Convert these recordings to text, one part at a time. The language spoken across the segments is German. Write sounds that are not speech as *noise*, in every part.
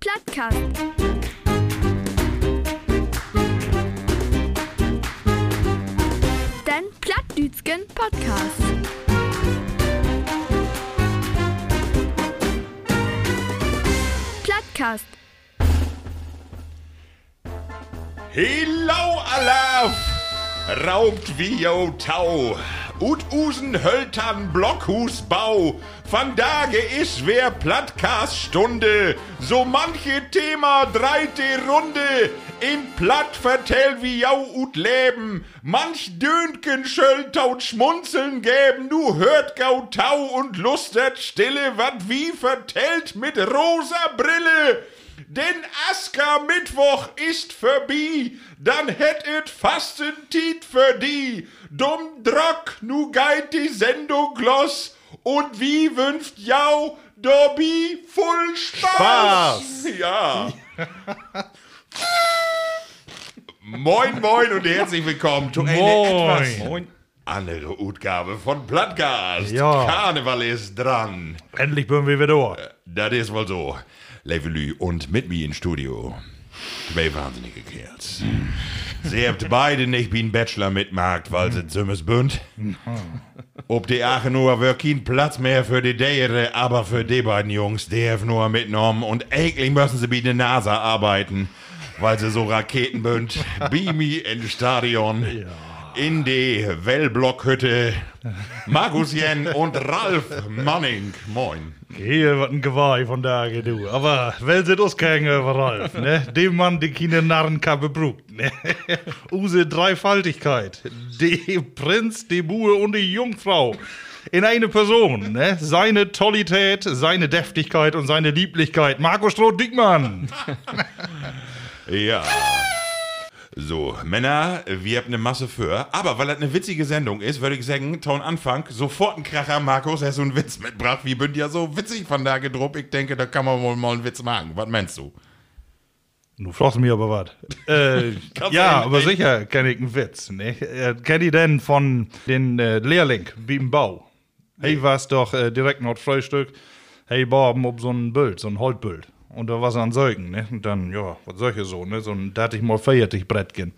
Plattcast. Den Plattdütschen Podcast. Plattcast. Hello, Alaf! Raubt wie Tau. Ut Usen Höltern Blockhusbau. Van Dage is wer Plattkast-Stunde. So manche Thema dreite Runde. In Platt vertell wie jau ut leben. Manch Dönken schöltaut schmunzeln gäben. Nu hört gau Tau und lustert Stille, wat wie vertellt mit rosa Brille. Denn Asker-Mittwoch ist vorbei, dann hätt et Fastentiet für die. Dumm Drock, nu geit die Sendung los und wie wünscht jau Dobby voll Spaß. Ja. moin, moin und herzlich willkommen zu einer Moin. etwas andere Utgabe von Plattcast. Ja. Karneval ist dran. Endlich bin wir wieder da. Das ist wohl so. Levelü und mit mir im Studio. Zwei wahnsinnige Kerls. Sie habt beide nicht wie ein Bachelor mitmacht, weil sie zummes bünd. Ob die Aachen nur wirklich Platz mehr für die Dere, aber für die beiden Jungs, die haben nur mitgenommen und eigentlich müssen sie bei der NASA arbeiten, weil sie so Raketen bünd. *laughs* Beamy in Stadion. In die Wellblockhütte. Markus Jen und Ralf Manning. Moin. Hier wird ein Geweih von da, du. Aber wel sind uns kein Ralf, ne? Dem Mann, die keine Narrenkappe brucht, ne? *laughs* Use Dreifaltigkeit. Die Prinz, die Buhe und die Jungfrau. In eine Person, ne? Seine Tollität, seine Deftigkeit und seine Lieblichkeit. Marco Stroh-Dickmann. *laughs* Ja. So, Männer, wir haben eine Masse für. Aber weil das eine witzige Sendung ist, würde ich sagen, Ton Anfang, sofort ein Kracher, Markus, hast du einen Witz mitgebracht. Wie bünd ja so witzig von da gedruckt. Ich denke, da kann man wohl mal einen Witz machen. Was meinst du? Du fragst mich aber was. *laughs* Äh, ja, aber nicht- sicher kenne ich einen Witz. Ne? Äh, Kennt ihr denn von den äh, Lehrling wie im Bau? Hey, war's doch äh, direkt Frühstück. Hey, Bob, ob so ein Bild, so ein Holzbild. Und da war an Säugen, ne? Und dann, ja, was solche so, ne? So ein, da hatte ich mal feiertig Brettchen.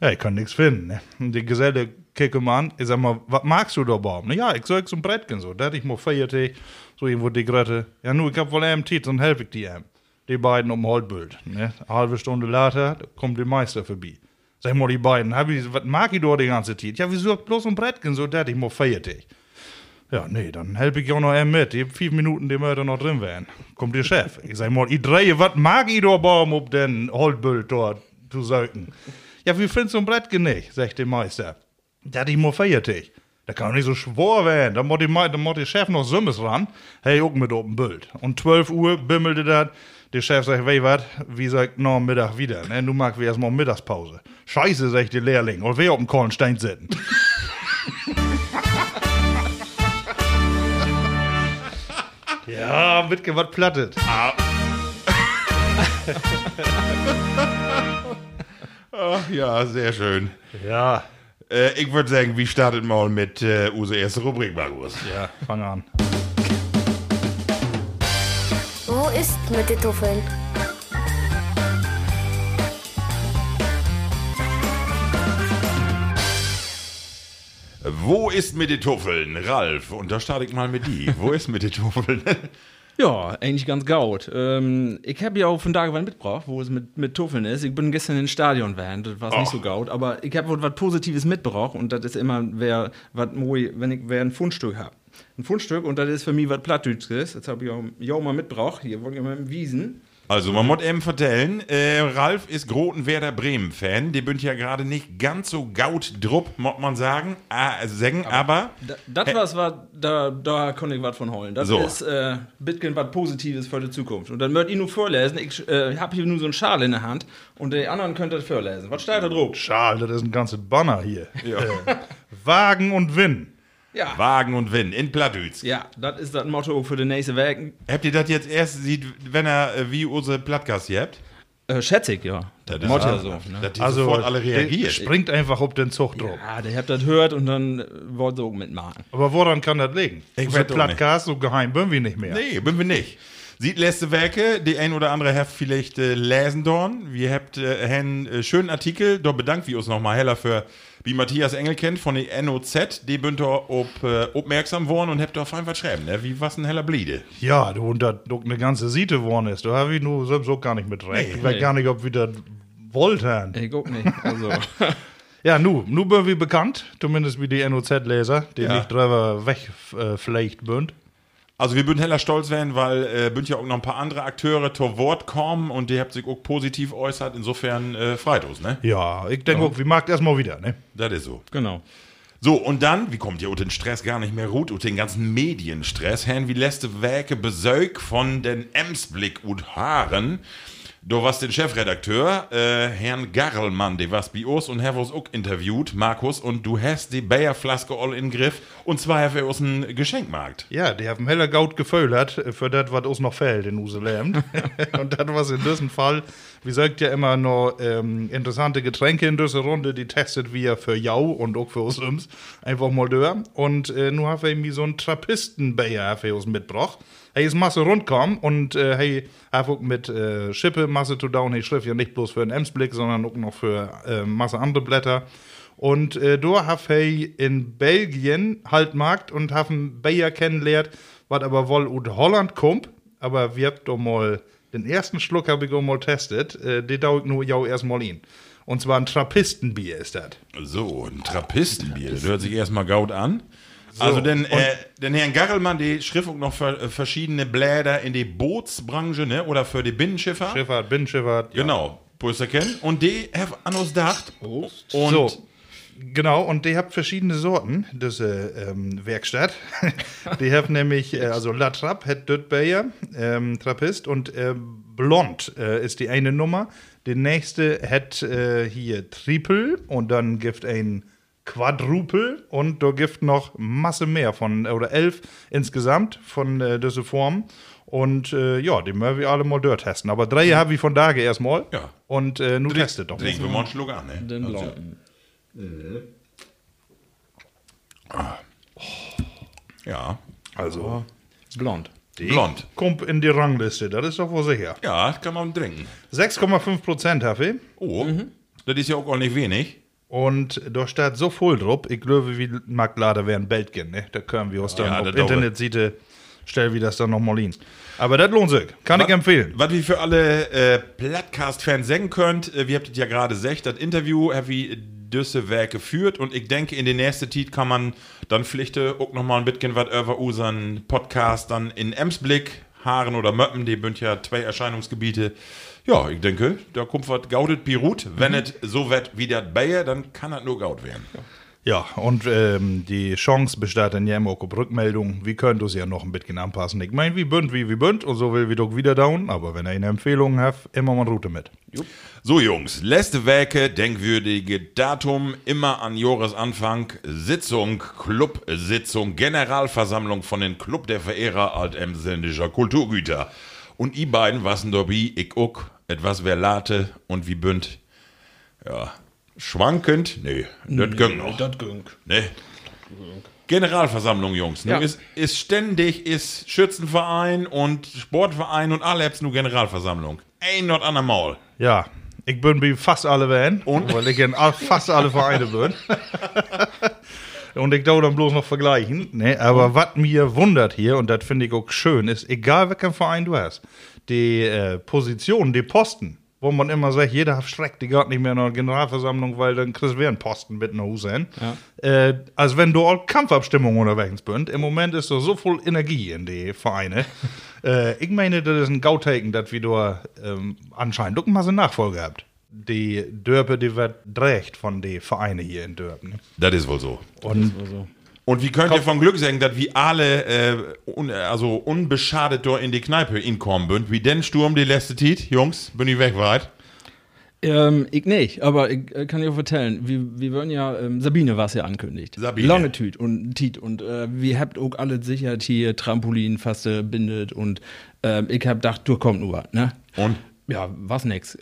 Ja, ich kann nichts finden, ne? Und die Geselle kicke mal an, ich sag mal, was magst du da, Bob? Na ja, ich soll so ein Brettchen so. Da hatte ich mal feiertig, so irgendwo die Grette. Ja, nu, ich hab wohl einen Tit, dann helf ich ihm. Die beiden um Holzbild, ne? Eine halbe Stunde later kommt der Meister vorbei. Sag mal, die beiden, hab ich, was mag ich da die ganze Zeit? Ja, wieso bloß ein Brettchen so, da hatte ich mal feiertig. Ja, nee, dann helfe ich auch noch einen mit. Die fünf Minuten, die wir da noch drin wären. Kommt der Chef. Ich sag mal, ich drehe, was mag ich da baum, ob den Holzbild dort zu saugen? Ja, wie findest du ein Brett nicht, sagt der Meister. Hatte ich mal feiertig. Da kann doch nicht so schwor werden. Da muss die, der Chef noch Sümmes ran. Hey, auch mit dem Bild. Und 12 Uhr bimmelte das. Der Chef sagt, wei wat, wie sagt, am Mittag wieder. Ne? Du magst wir erstmal Mittagspause. Scheiße, sagt der Lehrling. Und wer auf dem Kornstein sitzen. *laughs* Ja, mitge was plattet. *laughs* Ach ja, sehr schön. Ja, Äh, ich würde sagen, wir starten mal mit äh, unsere erste Rubrik, Markus. ja, fang an. Wo ist mit den Tuffeln? Wo ist mit den Tuffeln? Ralf, und da starte ich mal mit die. Wo ist mit den Tuffeln? *laughs* Ja, eigentlich ganz gaut. Ähm, ich habe ja auch von was mitgebracht, wo es mit, mit Tuffeln ist. Ich bin gestern ins Stadion gewesen, das war nicht so gaut, aber ich habe was Positives mitgebracht und das ist immer, wer, was moi, wenn ich wer ein Fundstück habe. Ein Fundstück und das ist für mich was Plattdütsches. Das habe ich auch, ja auch mal mitgebracht. Hier wollen wir mal im Wiesen. Also, man muss eben vertellen, äh, Ralf ist großen Werder Bremen-Fan. Die bünd ja gerade nicht ganz so gaut drupp, muss man sagen, äh, sagen, aber, Da- Das was war, da, da konnte ich was von holen. Das So. ist äh, Bitcoin was Positives für die Zukunft. Und dann möchte ich nur vorlesen. Ich äh, habe hier nur so einen Schal in der Hand und die anderen könnt das vorlesen. Was steht da drauf? Schal, das ist ein ganzes Banner hier. Äh, Wagen und Win. Ja. Wagen und Win in Plattdütz. Ja, das ist das Motto für die nächste Woche. Habt ihr das jetzt erst sieht, wenn er äh, wie unsere Plattgast hier habt? Äh, schätze ich, ja. Das ist Motto ja- so. Ne? Dass die Also, sofort alle der reagiert. springt einfach auf den Zug drauf. Ja, der habt das hört und dann äh, wollt ihr auch mitmachen. Aber woran kann das liegen? Ich Unser Plattcast, so geheim bin wir nicht mehr. Nee, bin wir nicht. Sieht letzte Werke, die ein oder andere habt vielleicht äh, lesen dorn. Wir habt äh, einen äh, schönen Artikel, da bedankt wir uns nochmal heller für, wie Matthias Engel kennt, von der NOZ, die bünd da ob, äh, aufmerksam worden und habt da auf einfach schreiben, ne? wie was ein heller Bliede. Ja, du, und da eine ganze Siete geworden ist. Da habe ich nur selbst auch gar nicht mit recht. ich weiß Nee. gar nicht, ob wir das wollten. Ich guck nicht. Also, *laughs* Ja, nu, nu bin wir bekannt, zumindest wie die NOZ-Leser, die Ja. nicht drüber wegflecht bünd. Also wir bünd heller stolz werden, weil äh, bünd ja auch noch ein paar andere Akteure zu Wort kommen und die habt sich auch positiv äußert. Insofern äh, freut uns, ne? Ja, ich denke auch, wir mag erstmal wieder, ne? Das ist so. genau. So, und dann, wie kommt ihr unter den Stress gar nicht mehr ruht, unter den ganzen Medienstress, Herrn wie letzte Werke Besög von den Emsblick und Haaren. Du warst den Chefredakteur, äh, Herrn Garrelmann, der was bei uns und Herr was auch interviewt, Markus, und du hast die Bayerflaske all in Griff, und zwar Herr wir dem Geschenkmarkt. Ja, die haben heller Gaut geföllert für das, was uns noch fehlt in Useland. *laughs* und das was in diesem Fall, wie sagt ja immer noch ähm, interessante Getränke in dieser Runde, die testet wir für Jau und auch für uns einfach mal durch. Und äh, nun haben wir irgendwie so einen Trappistenbayer für uns mitgebracht. Hey, ist Masse rundkommen und äh, hey, einfach mit äh, Schippe Masse zu down. Hey, schrift ja nicht bloß für den Emsblick, sondern auch noch für äh, Masse andere Blätter. Und äh, da hab ich in Belgien halt Markt und hab einen Bayer kennengelernt, was aber wohl aus Holland kommt. Aber wir habt doch mal, den ersten Schluck habe ich auch mal testet, äh, den dauert nur ja erstmal in. Und zwar ein Trappistenbier ist das. So, ein Trappistenbier, das hört sich erstmal gaut an. Also den, äh, den Herrn Garrelmann, die schrift auch noch für, äh, verschiedene Bläder in die Bootsbranche, ne, oder für die Binnenschiffer. Schifffahrt, Binnenschifffahrt. ja. Genau, Puster kennen. Und die haben an uns gedacht. Und So, genau, und die habt verschiedene Sorten, diese ähm, Werkstatt. *laughs* die haben nämlich, äh, also La Trappe hat Bayer, ähm, Trappist, und äh, Blond äh, ist die eine Nummer. Die nächste hat äh, hier Triple und dann gibt ein Quadruple und da gibt noch Masse mehr von, oder elf insgesamt von äh, dieser Form. Und äh, ja, die müssen wir alle mal dort testen. Aber drei habe ich von da erstmal. Ja. Und äh, nun testet doch mal. trinken wir mal einen Schluck an, ne? Den Blonden. Ja, Also, Blond. blond. kommt in die Rangliste, das ist doch wohl sicher. Ja, das kann man trinken. 6,5 Prozent habe ich. Oh, das ist ja auch gar nicht wenig. Und da steht so voll drauf. Ich glaube, wie mag leider werden Belgien, ne? Da können wir uns dann Ja, ich. Internetseite stellen, wie das dann nochmal hin. Aber das lohnt sich. Kann ich empfehlen. Was wir für alle äh, Plattcast-Fans sagen könnt, äh, wir habt ja gerade gesagt, das Interview habe ich Werke geführt und ich denke, in den nächsten Tiet kann man dann vielleicht äh, auch nochmal ein bisschen was über unseren Podcast dann in Emsblick, Haaren oder Möppen, die sind ja zwei Erscheinungsgebiete. Ja, ich denke, da kommt was gaudet Pirut. Wenn es so wird wie das Bayer, dann kann das nur gaut werden. Ja, und ähm, die Chance besteht dann ja immer auf Rückmeldung. Wir können das ja noch ein bisschen anpassen. Ich meine, wie bünd, wie wie bünd und so will wir doch wieder down. Aber wenn ihr eine Empfehlung habt, immer mal Route mit. So, Jungs, letzte Werke, denkwürdige Datum, immer an Jahresanfang, Sitzung, Clubsitzung, Generalversammlung von den Club der Verehrer altemsländischer Kulturgüter. Und i beiden wassen dabei, ich uck, etwas wer late und wie bünd. Ja, schwankend? Nee, das gönnt noch. Das ging. Nee. Generalversammlung, Jungs. Ja. Ist, ist ständig, ist Schützenverein und Sportverein und alle hab's nur Generalversammlung. Ein not an der Maul. Ja, ich bin wie fast alle Van. Und? Weil ich in fast alle Vereine bin. *laughs* und ich darf dann bloß noch vergleichen. Ne, aber was mir wundert hier, und das finde ich auch schön, ist, egal welchen Verein du hast, die äh, Position, die Posten, wo man immer sagt, jeder hat Schreck, die geht nicht mehr in eine Generalversammlung, weil dann kriegst du einen Posten mit nach Hause hin. Äh, als wenn du all Kampfabstimmungen unterwegs bist. Im Moment ist da so viel Energie in die Vereine. *laughs* äh, ich meine, das ist ein Gauteken, dass wir da ähm, anscheinend doch mal so eine Nachfolge habt. Die Dörpe, die wird drecht von den Vereinen hier in Dörpen. Das ist wohl so. Und Und wie könnt ihr von Glück sagen, dass wir alle äh, un, also unbeschadet dort in die Kneipe inkommen sind? Wie denn Sturm die letzte Tit? Jungs, bin ich weg weit? Ähm, ich nicht, aber ich äh, kann dir erzählen, wir, wir würden ja, ähm, Sabine war es ja ankündigt. Sabine. Lange Tüt und Tiet und äh, wir habt auch alle Sicherheit hier, Trampolin fast äh, bindet und ähm, ich hab gedacht, du kommt nur was, ne? Und? Ja, war's nix.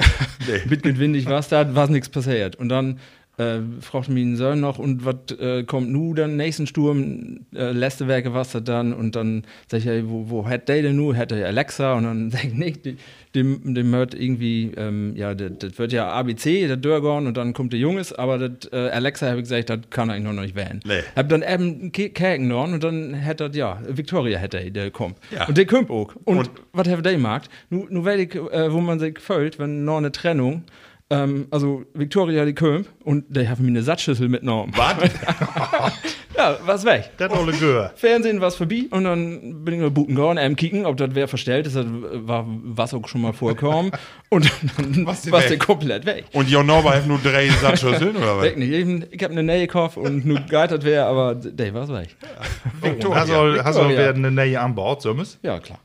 Nee. *laughs* Mit windig war's da, war's nix passiert. Und dann äh, fragte mich Sohn noch, und was äh, kommt nu dann nächsten Sturm, äh, letzte Werke was da dann und dann sag ich, ja, wo, wo hat der denn nu? Hat er Alexa? Und dann *laughs* sag ich, nee, die- dem, dem hört irgendwie, ähm, ja, das das wird ja ABC, der Dörgon und dann kommt der Junges, aber das äh, Alexa, habe ich gesagt, das kann er eigentlich noch nicht wählen. Nee. Hab dann eben Ke- Käken und dann hätte er, ja, Victoria hätte er, der kommt. Ja. Und der kommt auch. Und, Und- was hat der gemacht? Nu, nu weiß ich, äh, wo man sich fühlt, wenn noch eine Trennung, ähm, also Victoria die kommt und der hat mir eine Satzschüssel mitgenommen. Was? *laughs* Ja, was weg. das alle Gehör. Fernsehen war es vorbei und dann bin ich nur Buten gegangen, ähm, kicken, ob das wer verstellt ist, das war was auch schon mal vorkommen *laughs* und dann Was war die der weg? komplett weg. Und Jon Norber hat nur drei Satzschüsseln, oder was? Weg nicht. Ich, ich habe eine Nähe gekauft und nur geitert wäre, aber der war weg. Hast du, hast du Victoria. werden eine Nähe an Bord, so? Ja, klar.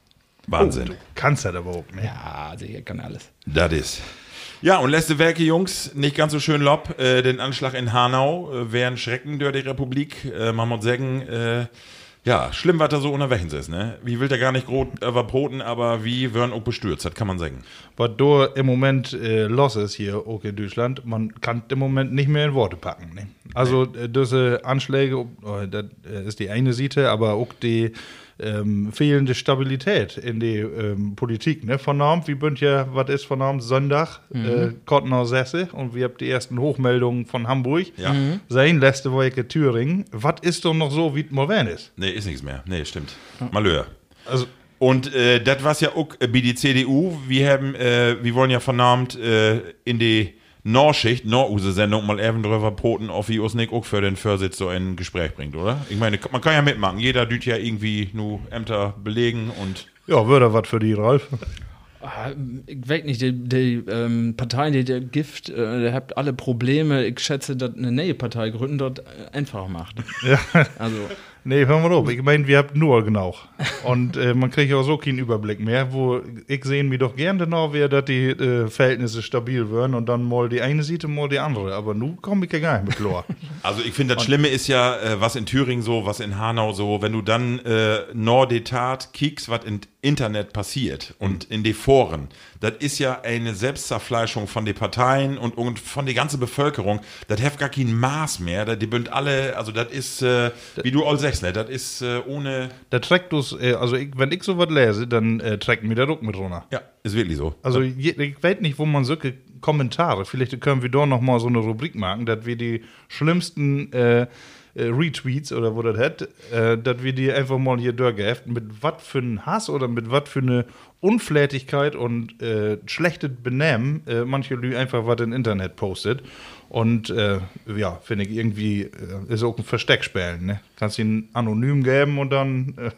Wahnsinn. Kannst du das überhaupt nicht. Ja, sicher kann alles. Das ist. Ja, und letzte Werke, Jungs, nicht ganz so schön lob. Äh, den Anschlag in Hanau äh, wären Schrecken durch die Republik. Äh, man muss sagen, äh, ja, schlimm, was da so unterwegs ist, ne? Wie will der gar nicht groß verboten, aber wie werden auch bestürzt, das kann man sagen. Was da im Moment äh, los ist hier auch in Deutschland, man kann im Moment nicht mehr in Worte packen. Ne? Also äh, diese Anschläge, oh, das äh, ist die eine Seite, aber auch die ähm, fehlende Stabilität in die ähm, Politik. Ne? Vernormt, wie bünd ja, was ist vernormt? Sonntag, äh, Kottenau Sesse und wir haben die ersten Hochmeldungen von Hamburg. Ja. Mhm. Sein letzte Woche Thüringen. Was ist doch noch so, wie es ist? Nee, ist nichts mehr. Nee, stimmt. Malheur. Also, Und äh, das was ja auch äh, wie die CDU, wir haben, äh, wir wollen ja vernahmt äh, in die Norschicht, Norduse-Sendung mal eben drüber poten, auf wie uns nicht auch für den Vorsitz so ein Gespräch bringt, oder? Ich meine, man kann ja mitmachen. Jeder düt ja irgendwie nur Ämter belegen und ja, würde was für die, Ralf. Ah, Ich weiß nicht, die, die ähm, Parteien, die der Gift, äh, der habt alle Probleme. Ich schätze, dass eine neue Partei gründen dort äh, einfach macht. Ja. Also, Nee, hör mal auf. Ich meine, wir habt nur genau. Und äh, man kriegt auch so keinen Überblick mehr, wo ich sehen mir doch gern genau wäre, dass die äh, Verhältnisse stabil werden und dann mal die eine Seite, mal die andere. Aber nu komme ich ja gar nicht mit klar. *laughs* Also ich finde, das Schlimme ist ja, äh, was in Thüringen so, was in Hanau so, wenn du dann äh, Nordetat kiekst, was im Internet passiert und in die Foren, das ist ja eine Selbstzerfleischung von den Parteien und, und von der ganzen Bevölkerung. Das hat gar kein Maß mehr. Das- Die bünd alle, also das ist, äh, wie du all sagst, ne, das ist äh, ohne, Da trägt du's, äh, also ich, wenn ich sowas lese, dann äh, trägt mir der Druck mit runter. ja, ist wirklich so. Also je, ich weiß nicht, wo man solche Kommentare, vielleicht können wir da noch mal so eine Rubrik machen, dass wir die schlimmsten äh, Retweets oder wo das hat, äh, dass wir die einfach mal hier durchgeheften, mit was für einen Hass oder mit was für eine Unflätigkeit und äh, schlechtes Benehmen äh, manche Lü einfach was im Internet postet. Und äh, ja, finde ich irgendwie, äh, ist auch ein Versteckspielen, ne? Kannst ihn anonym geben und dann äh,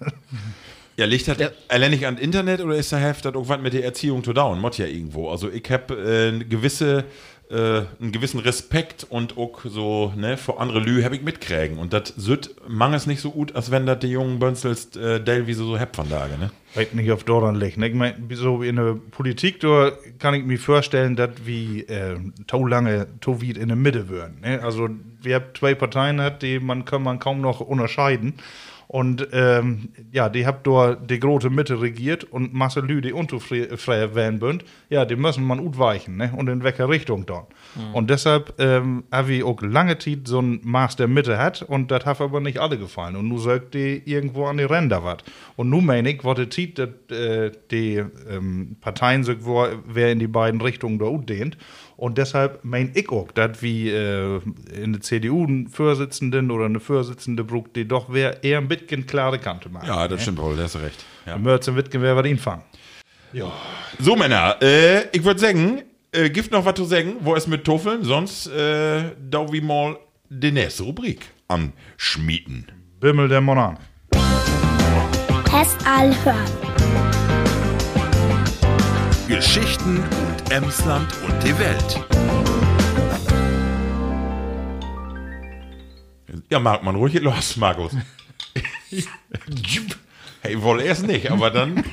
Ja, liegt das allein nicht an Internet oder ist der Heft das irgendwas mit der Erziehung zu down? Mott ja irgendwo. Also ich habe äh, gewisse, äh, einen gewissen Respekt und auch so, ne, vor andere Lü habe ich mitkriegen. Und das süd mangels nicht so gut, als wenn das die jungen Bönzels äh, Dell wie so, so hebt von Tage, ne? Weiß nicht auf Doran liegt. Ne? Ich meine, so in der Politik, da kann ich mir vorstellen, dass wie äh, to lange to weit in der Mitte würden. Ne? Also wir haben zwei Parteien, hat, die man kann man kaum noch unterscheiden. Und ähm, ja, die habt dort die große Mitte regiert und Masse Lü, die unzufrieden werden bünd, ja, die müssen man gut weichen, ne? Und in welcher Richtung dann. Und deshalb ähm, habe ich auch lange Zeit so ein Maß der Mitte hat und das hat aber nicht alle gefallen. Und nu sagt die irgendwo an die Ränder was. Und nu meine ich, was die Zeit, dass äh, die ähm, Parteien wo, wer in die beiden Richtungen da dehnt. Und deshalb mein ich auch, dass wie äh, in der CDU einen Vorsitzenden oder eine Vorsitzende brucht, die doch wer eher ein bisschen klare Kante machen. Ja, das stimmt wohl, da hast du recht. Ja. Mörzen Wittgen wer was ihn fangen. So, Männer, äh, ich würde sagen, äh, gibt noch was zu sagen? Wo ist mit Toffeln? Sonst äh, da wie mal die nächste Rubrik anschmieden. Bimmel der Monan. Test hören. Geschichten und Emsland und die Welt. Ja, mag man ruhig los, Markus. hey, wohl erst nicht, aber dann.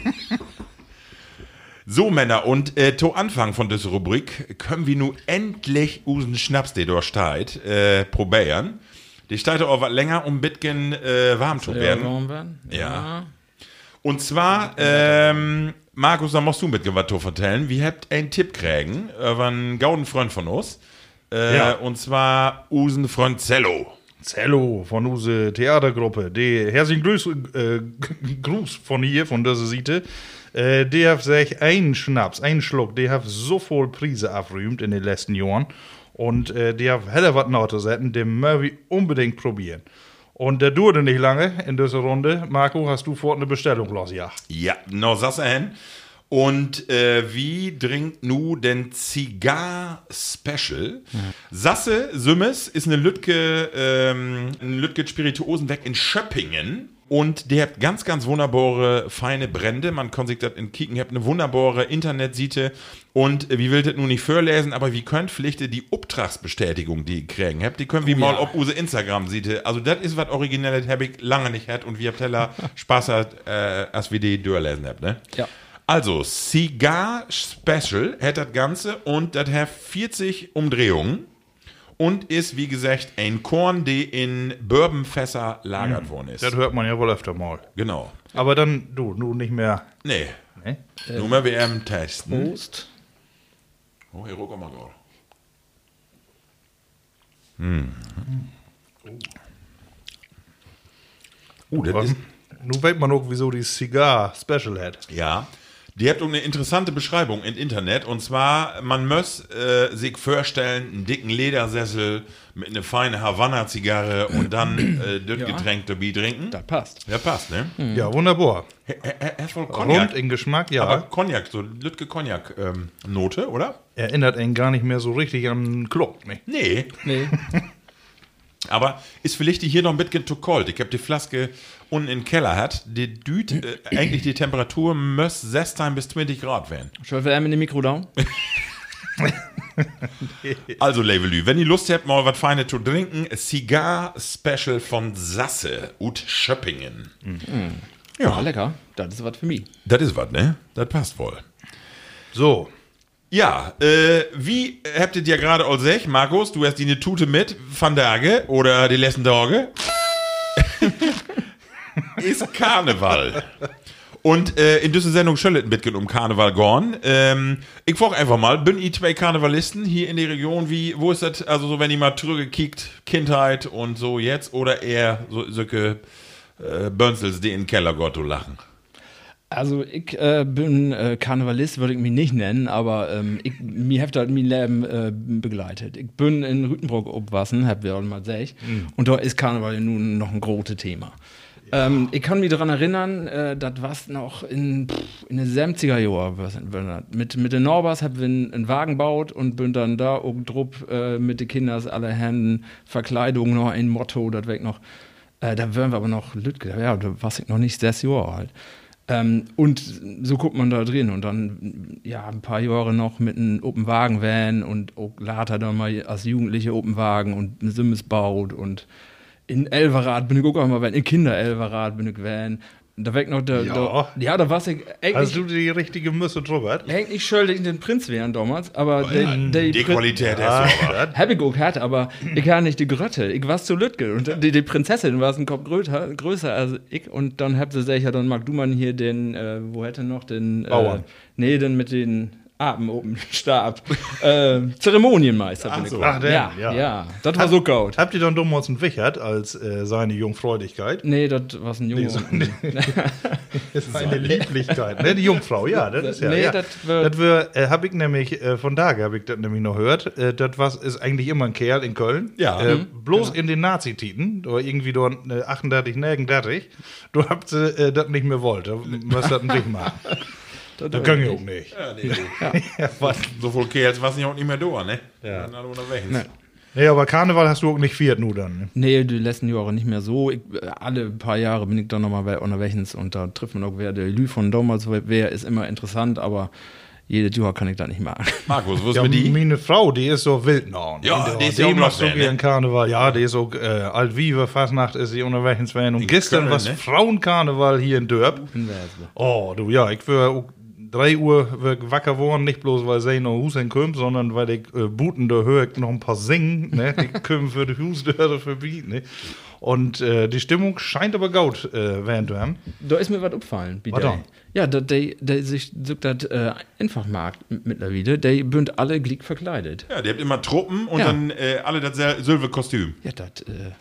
So, Männer, und äh, zu Anfang von dieser Rubrik können wir nun endlich unseren Schnaps, der da steht, äh, probieren. Die steht auch was länger, um ein bisschen äh, warm zu werden. werden? Ja. Und zwar, ähm, Markus, da musst du mit was vertellen. Wir habt einen Tipp kriegen über einen gauden Freund von uns. Äh, Ja. Und zwar unseren Freund Zello. Zello von unsere Theatergruppe. Die herzlichen Gruß, äh, Gruß von hier, von dieser Seite. Äh, die hat sich einen Schnaps, einen Schluck, die hat so voll Prise abrühmt in den letzten Jahren. Und äh, die hat heller was noch zu setzen, den wir unbedingt probieren. Und der dauerte nicht lange in dieser Runde. Marco, hast du fort eine Bestellung losgejagt? Ja, noch Sasse hin. Und äh, wie trinkt nu den Zigar Special? Sasse Sümmes ist eine Lütke, ähm, ein Lütke Spirituosenwerk in Schöppingen. Und der hat ganz, ganz wunderbare, feine Brände. Man kann sich das in Kicken. Ihr habt eine wunderbare Internetseite. Und wie will das nun nicht vorlesen, aber wie könnt vielleicht die Auftragsbestätigung, die ihr kriegen habt, die können wir mal auf unsere Instagram-Seite. Also, das ist was Originelles, habe ich lange nicht gehabt. Und wir habt heller *laughs* Spaß hat, äh, als wir die durchlesen habt, ne? Ja. Also, Cigar Special hat das Ganze und das hat 40 Umdrehungen und ist, wie gesagt, ein Korn, der in Bourbonfässer lagert worden ist. Das hört man ja wohl öfter mal. Genau. Aber dann, du, du nicht mehr. Nee, Ne? nur mal WM testen. Prost. Oh, hier ruck mal gerade. Hm. Uh, das ist, Nun weiß man auch, wieso die Cigar Special hat. Ja. Die habt eine interessante Beschreibung im Internet und zwar, man muss äh, sich vorstellen, einen dicken Ledersessel mit einer feinen Havanna-Zigarre und dann äh, *clears throat* das Ja. Getränk dabei trinken. Das passt. Ja, passt, ne? Ja, wunderbar. Er ist wohl Rund Cognac. in Geschmack, ja. Aber Cognac, so Lütke Cognac-Note, oder? Erinnert einen gar nicht mehr so richtig an einen Club. Ne? Nee. Nee. *laughs* Aber ist vielleicht die hier noch ein bisschen zu kalt. Ich habe die Flaske unten im Keller hat. Die düt, äh, eigentlich die Temperatur muss 16 bis 20 Grad werden. Schau wir in die Mikro down? Also, Levelü, wenn ihr Lust habt, mal was Feines zu trinken, Cigar Special von Sasse ut Schöppingen. Ja, lecker. Das ist was für mich. Das ist was, ne? Das passt wohl. So, Ja, äh, wie habt ihr ja gerade all sech, Markus, du hast die eine Tute mit, Van Dage oder die letzten Tage? Ist Karneval. Und äh, in dieser Sendung Schöllet mitgehen um Karneval gorn. Ähm, ich frage einfach mal, bin ich zwei Karnevalisten hier in der Region? Wie, wo ist das, also so, wenn ihr mal zurückgekickt, Kindheit und so jetzt, oder eher so solche äh, Bönzels, die in den Keller Gott lachen? Also ich äh, bin äh, Karnevalist, würde ich mich nicht nennen, aber ähm, ich, mir hat das mein Leben äh, begleitet. Ich bin in Rütenbrock aufgewachsen, hab wir auch mal gesagt, und da ist Karneval nun noch ein großes Thema. Ähm, ich kann mich daran erinnern, äh, das war noch in, pff, in den 70er Jahren. Mit, mit den Norbers haben wir einen, Wagen gebaut und bin dann da oben drup äh, mit den Kindern alle Händen, Verkleidung noch, ein Motto, das weg noch. Äh, da wären wir aber noch Lütke, ja, da war ich noch nicht sechs Jahre alt. Ähm, und so guckt man da drin und dann, ja, ein paar Jahre noch mit einem Open Wagen Van und auch later dann mal als Jugendliche Open Wagen und Simmes baut und in Elverrad bin ich auch mal Van, in Kinder Elverrad bin ich Van. Da weg noch der, Ja. der ja, da war ich eigentlich, hast du die richtige Müsse drüber? eigentlich schuldig den Prinz wären damals, aber der, der Die Prin- Qualität du aber. *laughs* hab ich auch gehabt, aber ich war nicht die Grötte. Ich war zu Lütke. Und die, die Prinzessin war ein Kopf größer, größer als ich. Und dann habt ihr gesagt, ja, dann mag du mal hier den, äh, wo hätte noch den. Äh, Bauern. nee, den mit den Apen oben *laughs* Stab. äh, Zeremonienmeister bin ich. so. Ach, der, ja, ja. ja, Das war so gut. Habt ihr dann damals einen Wichert als äh, seine Jungfräulichkeit? Nee, das war ein Junge. *laughs* Das ist eine Lieblichkeit. ne? Die Jungfrau, ja, das ist ja. Nee, ja. das wär, äh, habe ich nämlich, äh, von da habe ich das nämlich noch gehört. Äh, das was ist eigentlich immer ein Kerl in Köln. Ja. Äh, Mhm. bloß in den Nazi-Titen, oder irgendwie dort äh, 38, 39, du habt äh, das nicht mehr wollt. Du das nicht machen. *laughs* Das, das können wir auch nicht. Ja, nee, nee. ja. *laughs* So viel Kerls was ich auch nicht mehr da, ne? Ja. Dann unterwegs. Nee. nee, aber Karneval hast du auch nicht viert, nur dann. Ne? Nee, die letzten Jahre nicht mehr so. Ich, alle paar Jahre bin ich dann nochmal unterwegs und da trifft man auch wer. Der Lü von damals, wer ist immer interessant, aber jede Jahr kann ich da nicht machen. *laughs* Markus, wo ist ja, mit die? Meine Frau, die ist so Wildnorn. Ne? Ja, die, die ist die noch so wie ne? ein Karneval. Ja, die ist so äh, alt wie Fastnacht ist sie unterwegs werden. Und die gestern war ne? Frauenkarneval hier in Dörp. Oh, du, ja, ich würde 3 Uhr wird wacker geworden, nicht bloß weil sie noch Husen kommt, sondern weil die äh, Buten da höre noch ein paar singen, ne? die *laughs* kommen für die Husdörre verbieten. Ne? Und äh, die Stimmung scheint aber gut äh, während du haben. Da ist mir was abgefallen. Warte. Ja, der, sich sucht das äh, Einfachmarkt mittlerweile, der bünd alle glied verkleidet. Ja, der hat immer Truppen und ja. dann äh, alle das Silve-Kostüm. Ja, das äh,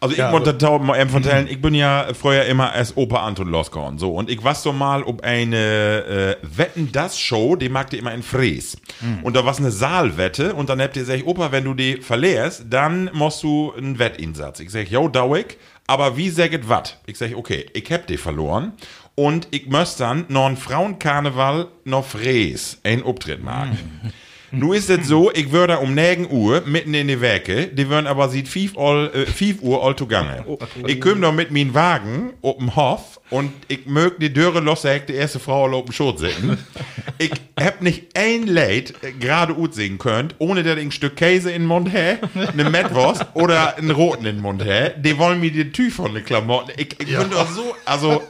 also ich Ja, muss Tauben mal eben vertellen, ich bin ja früher immer als Opa Anton losgegangen. So, und ich war so mal ob eine äh, Wetten das Show, die mag die immer in Fries. Und da war eine Saalwette und dann habt ihr gesagt, Opa, wenn du die verlierst, dann musst du einen Wettinsatz. Ich sag, jo, dauig, aber wie säget wat? Ich sag, okay, ich hab die verloren und ich möchte dann noch einen Frauenkarneval noch Fries einen Auftritt machen. Nu ist es so, ich würde um 9 Uhr mitten in die Werke, die würden aber sieht 5 all, äh, 5 Uhr all zugange. Ich komm noch mit meinem Wagen auf dem Hof und ich mög die Döre lossag, die erste Frau auf dem Schoß sitzen. *laughs* ich hab nicht ein äh, gerade gut singen könnt, ohne dass ich ein Stück Käse in den Mund hä, eine Mettwurst oder einen roten in den Mund hä. Die wollen mir die Tü von den Klamotten. Ich, ich bin doch so, also,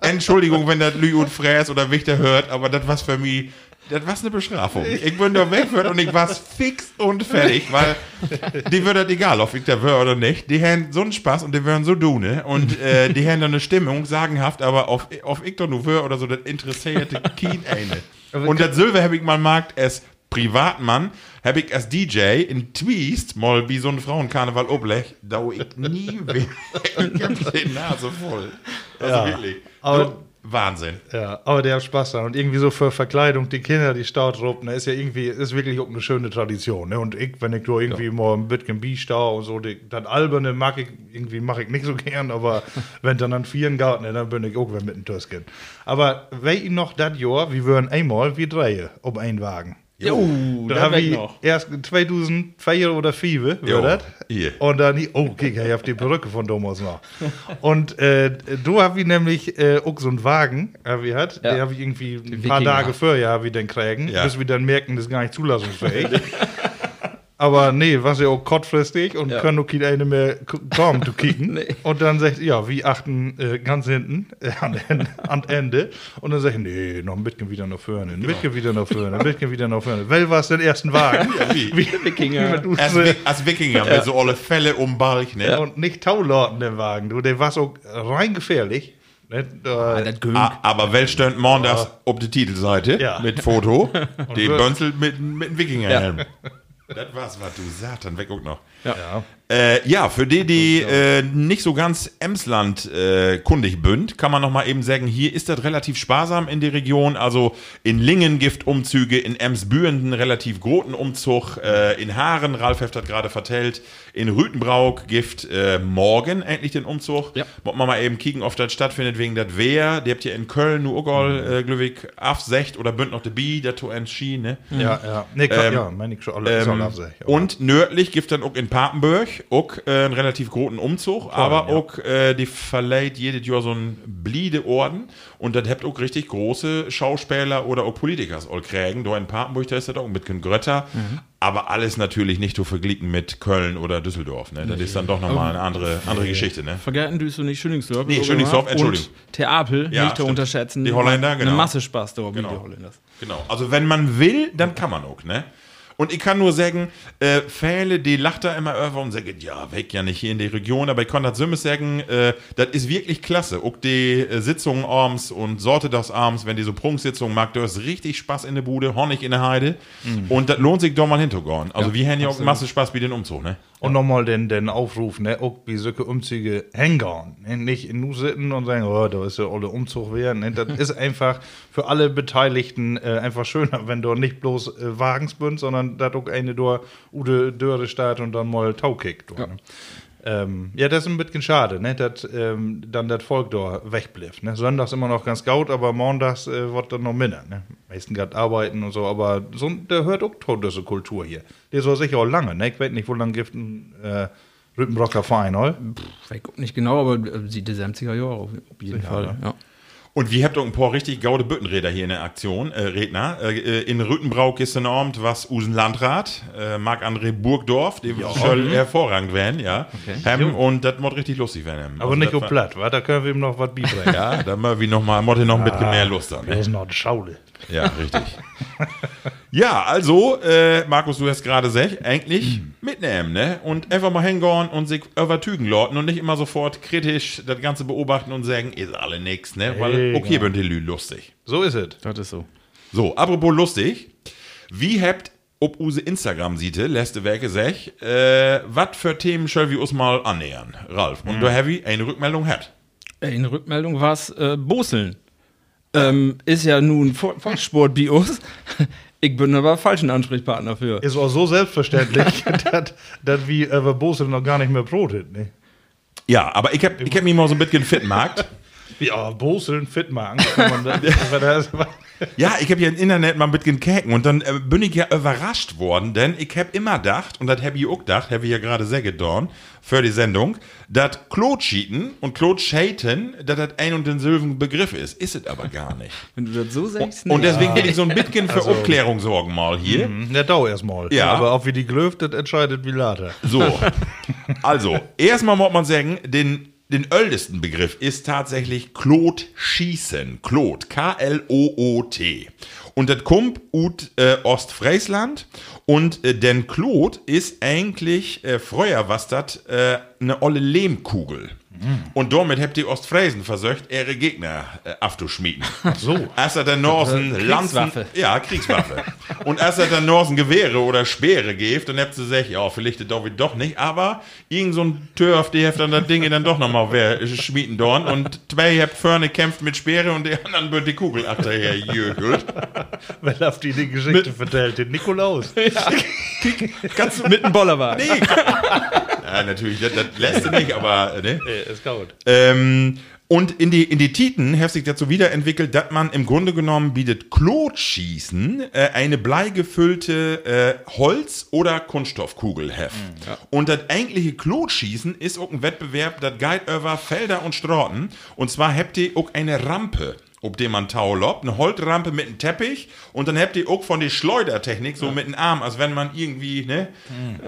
Entschuldigung, wenn das Lü und Fräs oder Wichter hört, aber das was für mich, das war eine Bestrafung. Ich bin da weg und ich war fix und fertig, weil die wird das egal, ob ich da wäre oder nicht. Die haben so einen Spaß und die wären so dune und äh, die haben dann eine Stimmung, sagenhaft, aber auf, auf ich doch nur wär oder so, das interessierte Keen eine. Und das Silber habe ich mal markt als Privatmann, habe ich als DJ in Twist mal wie so ein Frauenkarneval oblech, da ich nie *laughs* will. ich hab die Nase voll. Also Ja, wirklich. aber- Wahnsinn. Ja, aber der hat Spaß dran. Und irgendwie so für Verkleidung, die Kinder, die Stautruppen, ist ja irgendwie, ist wirklich auch eine schöne Tradition. Ne? Und ich, wenn ich da irgendwie mal ein bisschen Bier stau und so, die, das Alberne mag ich, irgendwie mache ich nicht so *laughs* gern, aber wenn dann an vielen Garten, ne, dann bin ich auch wieder mit dem Tösken. Aber wer ihn noch das Jahr, wir würden einmal wie drei um einen Wagen. Jo, Da weg wir noch. erst 2004 oder 5 Jo, war das. Und dann, oh, kick, ich hab die Perücke von Thomas noch. *laughs* Und äh, du hab ich nämlich äh, auch so einen Wagen, hab ich hat, Ja. der hab ich irgendwie ein paar. Tage vorher hab ich den kriegen, Ja. bis wir dann merken, das ist gar nicht zulassungsfähig. *laughs* Aber nee, was ja auch kurzfristig und Ja. können auch keine eine mehr kommen zu kicken. *laughs* Nee. Und dann sagt, ja, wie achten äh, ganz hinten äh, an, an Ende. Und dann sag ich, nee, noch ein bisschen wieder nach vorne, ein bisschen wieder nach vorne, ein bisschen wieder nach vorne. Wel war es den ersten Wagen? wie? Wikinger. wenn du Als, als Wikinger mit so alle Fälle um Balch, ne? und nicht Taulauten der Wagen, du, der war so rein gefährlich. Ne? Da, Ah. Ah, aber wel stönt montags auf die Titelseite Ja. mit Foto? *laughs* Wir- Bönzel mit, mit Wikingerhelm. Das war's, was du Satan, weg guck noch. Ja. Äh, ja, für die, die äh, nicht so ganz Emsland äh, kundig bünd, kann man noch mal eben sagen, hier ist das relativ sparsam in der Region. Also in Lingen gibt Umzüge, in Emsbüren relativ großen Umzug, äh, in Haaren, Ralf Heft hat gerade vertellt, in Rütenbrauk gibt äh, morgen endlich den Umzug. Ja. Wollen wir mal eben kicken, ob das stattfindet wegen das Wehr. Die habt ihr in Köln, nur Ogol, äh, Glückwig, Afsecht oder Bünd noch de Bi, der to ne? Ja, ja. Nee, ähm, ja, meine ich schon alle. Ähm, und nördlich gibt dann auch in Papenburg auch äh, einen relativ großen Umzug, aber ja. auch äh, die verleiht jedes Jahr so einen Bliede-Orden und das habt auch richtig große Schauspieler oder auch Politikers all kriegen. Da in Papenburg, da ist das auch mit den Grötter, Mhm. aber alles natürlich nicht zu verglichen mit Köln oder Düsseldorf. Ne? Das ist dann doch nochmal eine andere, andere Geschichte. Ne? Vergessen du nicht Schöningsdorf. Nee, Schöningsdorf, Entschuldigung. Und Theapel, Ja, nicht zu unterschätzen. Die Holländer, genau. Eine Masse Spaß da, Genau. die Holländer. Genau. Also wenn man will, dann kann man auch, ne? Und ich kann nur sagen, äh, Fähle, die lacht da immer über und sagen, ja, weg ja nicht hier in der Region, aber ich kann das Simmes sagen, äh, das ist wirklich klasse. Auch die äh, Sitzungen abends und Sorte das abends, wenn die so Prunksitzungen mag, du hast richtig Spaß in der Bude, Honig in der Heide. Und das lohnt sich doch mal hinzugehen. Also wir haben ja auch Masse Spaß bei den Umzug, ne? Und nochmal den, den Aufruf, ne, auch wie solche Umzüge hängen. Ne? Nicht nur sitzen und sagen, oh, da ist ja alle Umzug werden. Ne? Das ist *laughs* einfach für alle Beteiligten äh, einfach schöner, wenn du nicht bloß äh, Wagens bist, sondern da auch eine durch Ude Döre steht und dann mal Tau kickt. Ja. Ne? Ähm, ja, das ist ein bisschen schade, ne, dass ähm, dann das Volk da wegbleibt. Ne? Sonntags immer noch ganz gut, aber montags äh, wird dann noch minder. Ne? Meisten gerade arbeiten und so, aber so, der hört auch tot, diese Kultur hier. Der soll sicher auch lange, ne? Ich weiß nicht, wo lange gibt ein äh, Rüttenbrocker Verein, oder? Ich guck nicht genau, aber äh, sieht die 70er Jahre auf, auf jeden Sicher, Fall. ne? Ja. Und wir habt auch ein paar richtig gaude Büttenräder hier in der Aktion, äh, Redner. Äh, in Rüttenbrauch ist ein Abend was Usen Landrat, äh, Marc-André Burgdorf, dem soll hervorragend werden, ja. Ähm, und das muss richtig lustig werden. Aber Also nicht war- platt, wa? Da können wir ihm noch was bieten. Ja, da wie noch mal, Motte noch ein bisschen mehr Lust an. Das ist noch eine Schaule. Ja, richtig. *laughs* ja, also, äh, Markus, du hast gerade gesagt, eigentlich mitnehmen, ne? Und einfach mal hingehen und sich übertügen lauten und nicht immer sofort kritisch das Ganze beobachten und sagen, ist alle nix, ne? Weil, okay, bin die lustig. So ist es. Das ist so. So, apropos lustig, wie habt ob use Instagram-Seite, letzte Werke sech, äh, was für Themen soll wir uns mal annähern, Ralf? Und da Heavy eine Rückmeldung hat. Äh, In der Rückmeldung war es äh, Boseln. Ähm, ist ja nun Vo- Volkssport-Bios. Ich bin aber falschen Ansprechpartner für. Ist auch so selbstverständlich, *laughs* dass wir über Bosel noch gar nicht mehr brotet. Ne? Ja, aber ich hab, ich hab mich mal so ein bisschen fit gemacht. Ja, Boseln fit machen. *laughs* Ja, ich habe ja im Internet mal ein bisschen käken und dann äh, bin ich ja überrascht worden, denn ich habe immer gedacht, und das habe ich auch gedacht, habe ich ja gerade sehr gedorn für die Sendung, dass Klotscheaten und Klotscheiten, dass das ein und denselben Begriff ist. Ist es aber gar nicht. *laughs* Wenn du das so sagst, Und nee. deswegen will ich so ein bisschen für Aufklärung sorgen mal hier. ja, dau erstmal. Ja. Aber ob wir die glöft, das entscheidet wie later. So. *laughs* Also, erstmal muss man sagen, den, den ältesten Begriff ist tatsächlich Klotschießen. Klot. K-L-O-O-T. Und das kommt ut äh, Ostfriesland. Und äh, denn Klot ist eigentlich äh, früher was das äh, eine olle Lehmkugel. Und damit habt die Ostfriesen versöcht, ihre Gegner äh, abzuschmieden. Ach so. Erst hat der Norsen Lanzen. Kriegswaffe. Ja, Kriegswaffe. *laughs* Und erst hat der Norsen Gewehre oder Speere gibt, dann habt ihr gesagt, ja, vielleicht das doch, doch nicht, aber irgend so ein Törf, die hat dann das Ding dann doch nochmal schmieden dorn und zwei habt vorne kämpft mit Speere und die anderen wird die Kugel achterher jögelt. *laughs* Wer auf die die Geschichte vertellt? Den Nikolaus. *laughs* Kannst du mit dem Bollerwagen. Nee. Ja, natürlich, das, das lässt du nicht, aber, ne? Äh, ist gut. Ähm, und in die, in die Titen hat sich dazu wiederentwickelt, dass man im Grunde genommen bietet Klotschießen äh, eine bleigefüllte äh, Holz- oder Kunststoffkugel hat. Und das eigentliche Klotschießen ist auch ein Wettbewerb, das geht über Felder und Straßen. Und zwar habt ihr auch eine Rampe ob dem man Tau lobt, eine Holzrampe mit einem Teppich und dann habt ihr auch von der Schleudertechnik so mit dem Arm, als wenn man irgendwie ne,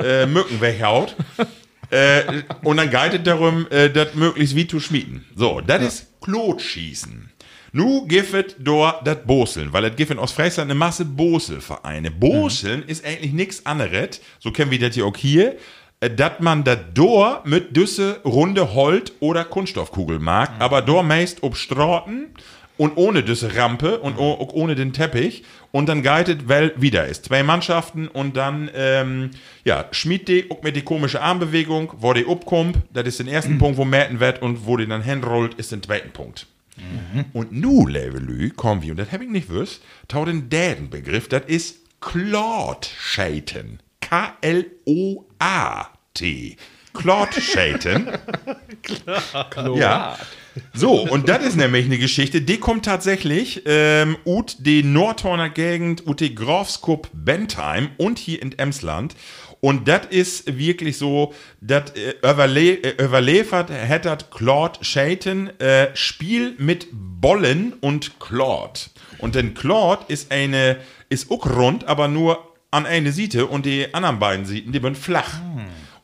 äh, Mücken weghaut. *laughs* äh, und dann geht es darum, äh, das möglichst wie zu schmieden. So, das ist Klotschießen. Nu giffet dort das Boseln, weil es gibt in Ostfriesland eine Masse Boselvereine. Boseln ist eigentlich nichts anderes, so kennen wir das ja auch hier, äh, dass man das Dor mit düsse runde Holt oder Kunststoffkugel mag, aber Dor meist ob Straten und ohne diese Rampe und auch ohne den Teppich und dann geitet, weil wieder ist. Zwei Mannschaften und dann, ähm, ja, schmied die mit die komische Armbewegung, wo die upkommt, das ist den ersten Punkt, wo merken wird und wo die dann hinrollt, ist den zweiten Punkt. Und nu, Levelü, kommen wir, und das hab ich nicht wüsst, tau den Dädenbegriff, das ist Klotscheiten. K-L-O-A-T. Klotscheiten. Ja. So, und das ist nämlich eine Geschichte, die kommt tatsächlich ähm, ut die Nordhorner Gegend, ut die Grafskup Bentheim und hier in Emsland. Und das ist wirklich so, das äh, überle äh, überliefert hättet Claude Shaten äh, Spiel mit Bollen und Claude. Und denn Claude ist eine, ist auch rund, aber nur an eine Seite und die anderen beiden Seiten, die sind flach.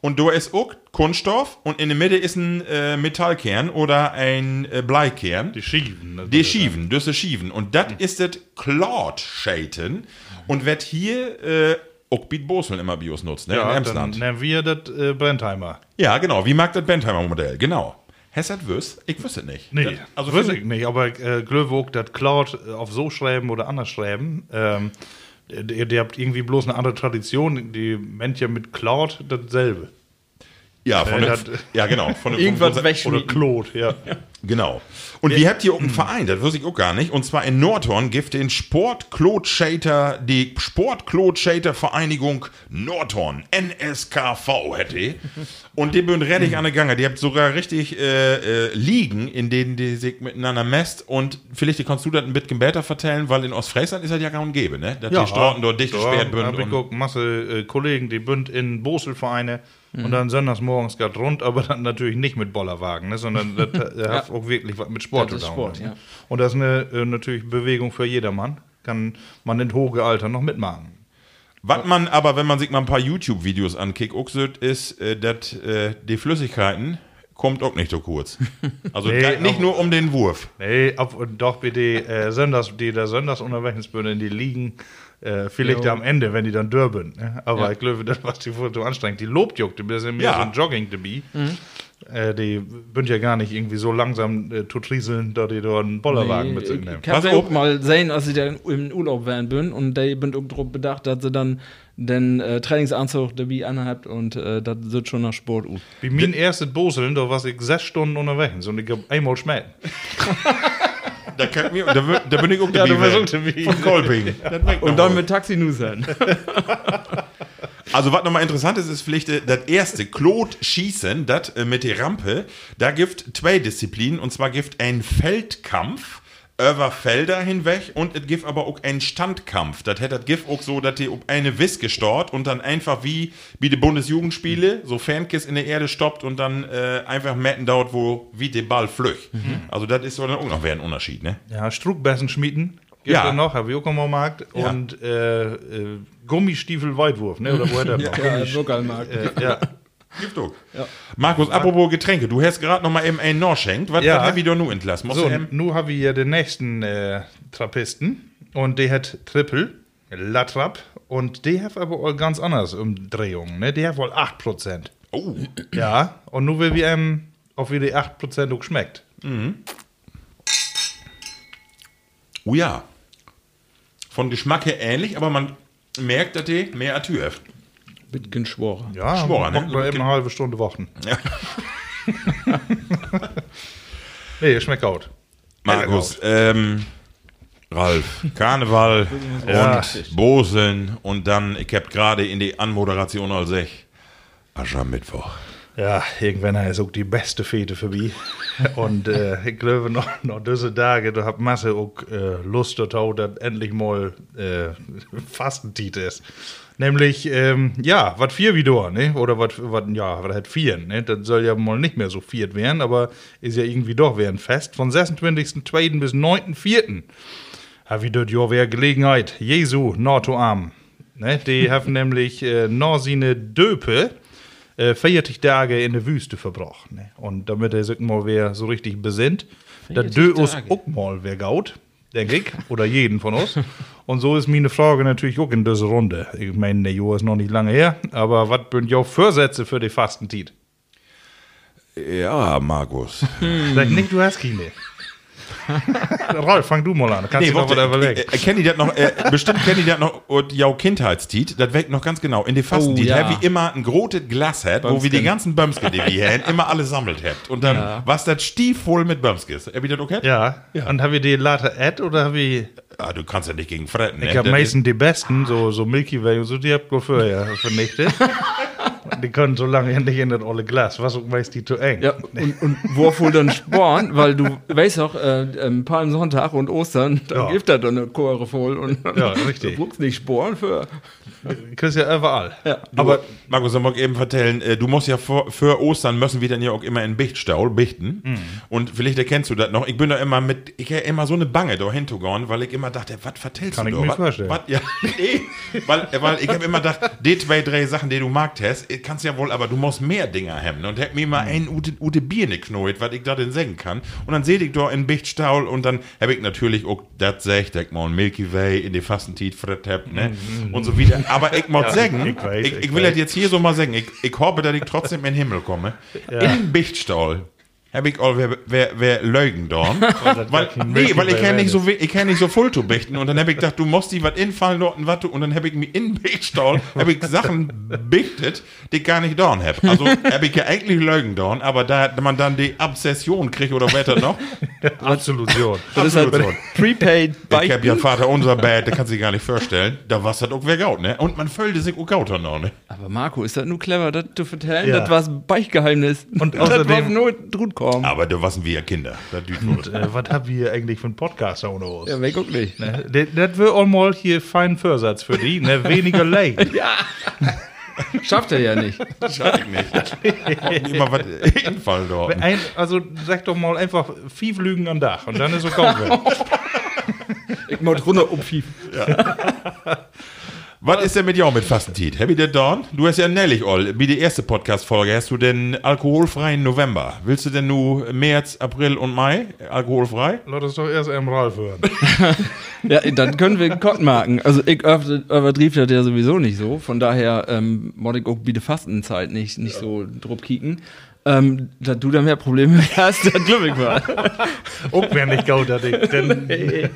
Und da ist auch Kunststoff und in der Mitte ist ein äh, Metallkern oder ein äh, Bleikern. Die Schieven. Die Schieven, das ist Schieven. Und das ist das Cloud-Shaten und wird hier äh, auch Beat Boseln immer Bios nutzt, ne? Ja, in dann Emsland. nennen wir das äh, Brentheimer. Ja, genau. Wie mag das Bentheimer Modell? Genau. Hessert wüs? Ich wüsste nicht. Nee, Das, also weiß ich nicht, aber äh, Glöwog, das Cloud äh, auf so schreiben oder anders schreiben, ähm, ihr, ihr habt irgendwie bloß eine andere Tradition, die meint ja mit Cloud dasselbe. Ja, von Äh, der, das- ja, genau. Von der, Irgendwas von, wegschmieden. Oder Claude, ja. Genau. Und wie habt ihr auch einen Verein? Das wusste ich auch gar nicht. Und zwar in Nordhorn gibt den Sportklotschäter, die Sportklotschäter Vereinigung Nordhorn, NSKV hätte. ich. Und die bin richtig an der Gange. Die habt sogar richtig äh, äh, Ligen, in denen die sich miteinander messt. Und vielleicht kannst du das ein bisschen besser vertellen, weil in Ostfriesland ist das ja gar und gäbe, ne? Dass die Straßen dort dicht gesperrt ich bünden. und- auch Masse äh, Kollegen, die bünd in Boselvereine und dann sonntags morgens geht rund, aber dann natürlich nicht mit Bollerwagen, ne, sondern das *laughs* äh, hat auch wirklich was mit Sport Das zu tun. Sport, ne? ja. Und das ist eine äh, natürlich Bewegung für jedermann. Kann man in hohem Alter noch mitmachen. Was man aber, wenn man sich mal ein paar YouTube-Videos ankickt, ist, äh, dass äh, die Flüssigkeiten kommt auch nicht so kurz. *laughs* Also Nee, nicht auch- nur um den Wurf. Nee, und doch bitte äh, Sonntags, die der in die liegen, äh, vielleicht am Ende, wenn die dann dürben. Ne? Aber Ja. ich glaube, das was die so anstrengend. Die lobjuckt, die sind mehr Ja. so ein Jogging dabei. Äh, die sind ja gar nicht irgendwie so langsam äh, zu trieseln, da die da einen Bollerwagen mit sich nehmen. Ich habe Pass auch mal sehen, als ich da im Urlaub waren bin und die bin auch darauf bedacht, dass sie dann den äh, Trainingsanzug dabei anhabt und äh, das sieht schon nach Sport aus. Wie mein erstes Boseln, da war ich sechs Stunden unterwegs und ich hab einmal schmäht. *laughs* Da, kann mir, da, da bin ich auch Ja, auch werden. dabei. Von Kolping. Und dann mit Taxi nu sein. *laughs* Also was nochmal interessant ist, ist vielleicht äh, das erste, Klot-Schießen, das äh, mit der Rampe, da gibt zwei Disziplinen, und zwar gibt ein Feldkampf über Felder hinweg und es gibt aber auch einen Standkampf. Das hätte das gibt auch so, dass die um eine Wiss gestort und dann einfach wie, wie die Bundesjugendspiele, so Fankis in der Erde stoppt und dann äh, einfach metten dauert, wo wie der Ball flücht. Also das ist so dann auch noch ein Unterschied, ne? Ja, Struckbessen schmieden. Gibt Ja. noch, habe ich auch mal gemacht. Ja. Und äh, äh, Gummistiefel Weitwurf, ne? Oder wo hat er *laughs* noch? Ja, Lokalmarkt. äh, ja. Gibt auch. Markus, apropos Getränke, du hast gerade noch mal eben einen Norschenkt. Was, Ja. was hab ich da nur entlassen? Musst So, nun habe ich hier den nächsten äh, Trappisten und der hat Triple, Latrap und der hat aber auch ganz anders Umdrehungen, ne? Der hat wohl 8%. Oh. Ja, und nun will wir ähm, auf wie die 8% auch schmeckt. Oh ja. Von Geschmack her ähnlich, aber man merkt, dass die mehr Atür hat. Bitgen Schworer. Ja, Schworer, ne? ne? eben eine halbe Stunde warten. *laughs* *laughs* nee, schmeckt gut. Markus, ähm, Ralf, Karneval Ja. und Boseln und dann, ich hab gerade in die Anmoderation als ich Aschermittwoch. Ja, irgendwann ist auch die beste Fete für mich. *laughs* Und äh, ich glaube, noch, noch diese Tage, da hat Masse auch äh, Lust dazu, dass endlich mal äh, Fastentiet ist. Nämlich, ähm, ja, was vier wieder, ne? Oder was, ja, was halt vier, ne? Das soll ja mal nicht mehr so viert werden, aber ist ja irgendwie doch werden fest. Von 26.02. bis 9.04. Habe ich dort ja wer Gelegenheit. Jesu, NATO Arm. Ne? Die *laughs* haben nämlich äh, noch seine Döpe äh, 40 Tage in der Wüste verbracht. Ne? Und damit er sich mal wer so richtig besinnt, da 40 dö Tage. auch mal wer gaut, denke ich, oder jeden von uns. Und so ist meine Frage natürlich auch in dieser Runde. Ich meine, der Jahr ist noch nicht lange her, aber was sind ja Vorsätze für die Fastentiet? Ja, Markus. Sag nicht, du hast keine. *laughs* Rolf, fang du mal an. Kannst du noch überlegen. äh, kennt ihr das noch, äh, bestimmt kennt ihr das noch, und jau Kindheitstiet, das weckt noch ganz genau. In den Fastentiet Oh, ja. hab ich immer ein grotes Glas hat, wo wir die ganzen Bömske, die wir haben, immer alle sammelt habt. Und dann was das stiefvoll mit Bömskes. Hab ich das okay? Ja. Und habe ich die Latte Ad oder habe ich. Ah, du kannst ja nicht gegen fretten, ne? Ich habe Das meistens die besten, so, so Milky Way und so, die habt ihr vorher vernichtet. Die können so lange nicht in das olle Glas. Was meist die zu eng. Ja, und, und wo wohl dann Sporn, weil du weißt auch, äh, ähm, Palmsonntag und Ostern, dann Ja. gibt er dann eine Chore voll und Ja, richtig. *laughs* du brauchst nicht Sporn für. Kriegst ja überall. Ja. Aber Markus, soll ich eben vertellen, äh, du musst ja vor, für Ostern müssen wir dann ja auch immer in Bichtstaul bichten. Mhm. Und vielleicht erkennst du das noch. Ich bin da immer mit, ich hab immer so eine Bange da hinzugehen, weil ich immer dachte, was vertellst Kann du ich da? mir Was- vorstellen. was- ja, *laughs* nee, weil, weil ich habe immer gedacht, die zwei, drei Sachen, die du magst hast, kannst ja wohl, aber du musst mehr Dinger haben. Und hab mir Mhm. mal ein Ute, Ute Birne knoit, was ich da denn sagen kann. Und dann seh ich da in Bichtstaul und dann habe ich natürlich auch das sagt, ich mal Milky Way in die Fastentiet hab, ne? Und so wieder. Aber ich muss sagen, Mhm. ich weiß, ich, ich will das jetzt hier so mal sagen, ich, hoffe, dass ich trotzdem in den Himmel komme. In Bichtstaul hab ich all wer, wer, wer Leugen dorn. *laughs* weil, nee, weil ich kann nicht so, ich kann nicht so voll zu bichten. Und dann hab ich gedacht, du musst die was infallen dort und wat, und dann hab ich mich in Bichtstall, hab ich Sachen bichtet, die ich gar nicht dorn hab. Also hab ich ja eigentlich Leugen dorn, aber da man dann die Obsession kriegt oder weiter noch. *laughs* Absolution. Das ist halt Absolut. Prepaid Ich hab ja. Vater unser Bad, da kannst du dir gar nicht vorstellen. Da war das auch wer gaut, ne? Und man füllte sich auch gaut noch, ne? Aber Marco, ist das nur clever, das zu vertellen? Ja. Das war's Beichtgeheimnis. Und das außerdem- war nur drut kommen. Aber da waren wir ja Kinder. Und, äh, was habt ihr eigentlich für einen Podcast ohne uns? Ja, weg auch nicht. Ne? Das, das wird auch mal hier fein Vorsatz für die, ne? Weniger Lake. *laughs* Schafft er ja nicht. *laughs* Schaff ich nicht. Immer was Infall dort. Ein, also sag doch mal einfach fünf Lügen am Dach und dann ist es auch weg. Ich muss runter umfiefen. *laughs* Was ist denn mit jou mit Fastentiet? Happy der Dawn? Du hast ja nellig all. Wie die erste Podcast-Folge hast du den alkoholfreien November. Willst du denn nur März, April und Mai alkoholfrei? Lass uns doch erst am Ralf hören. *laughs* Ja, dann können wir einen Kott machen. Also ich übertrieb das ja sowieso nicht so. Von daher ähm, ich auch der Fastenzeit nicht, nicht so druck kicken. Ähm, da du da mehr Probleme *laughs* hast, dann glücklich war. Auch wenn nicht gaut, dass ich. Denn,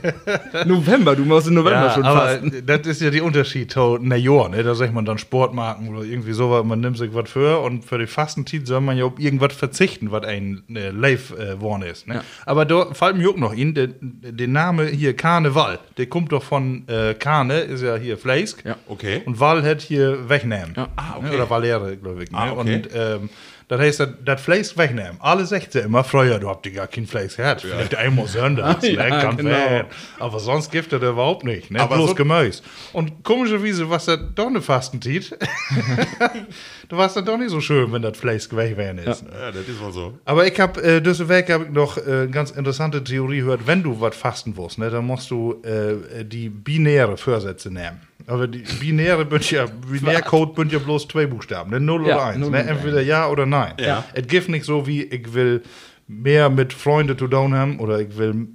November, du musst im November ja, schon aber fasten. das ist ja der Unterschied zu na Jahr, ne? Da sagt man dann Sportmarken oder irgendwie sowas, man nimmt sich was für und für die Fastenzeit soll man ja auf irgendwas verzichten, was ein äh, Live äh, ist. Ne? Ja. Aber da fällt mir auch noch in, der, der Name hier Karneval, der kommt doch von äh, Karne, ist ja hier Fleisk. Ja. Okay. Und Wal hat hier wegnehmen. Ja. Ah, okay. Ne? Oder Valere, glaube ich. Ne? Ah, okay. Und ähm, das heißt, das, das Fleisch wegnehmen. Alle sagt sie immer, früher, du habt ja gar kein Fleisch gehabt. Vielleicht einmal *laughs* ne? Ja, Kann genau. werden. Aber sonst gibt es überhaupt nicht. Ne? Aber Bloß so- Gemüse. Und komischerweise, was das doch eine Fastentiet, *laughs* da war es dann doch nicht so schön, wenn das Fleisch weg wäre. ist. Ja, das ist wohl so. Aber ich habe, äh, diese Weg habe ich noch äh, eine ganz interessante Theorie gehört. Wenn du was fasten willst, ne, dann musst du äh, die binäre Vorsätze nehmen. Aber die binäre bünd ja, *laughs* Binärcode bünd ja bloß zwei Buchstaben, ne? 0 Ja, oder 1. null Ne? Entweder ja oder nein. Ja. Es gibt nicht so wie, ich will mehr mit Freunden zu tun haben oder ich will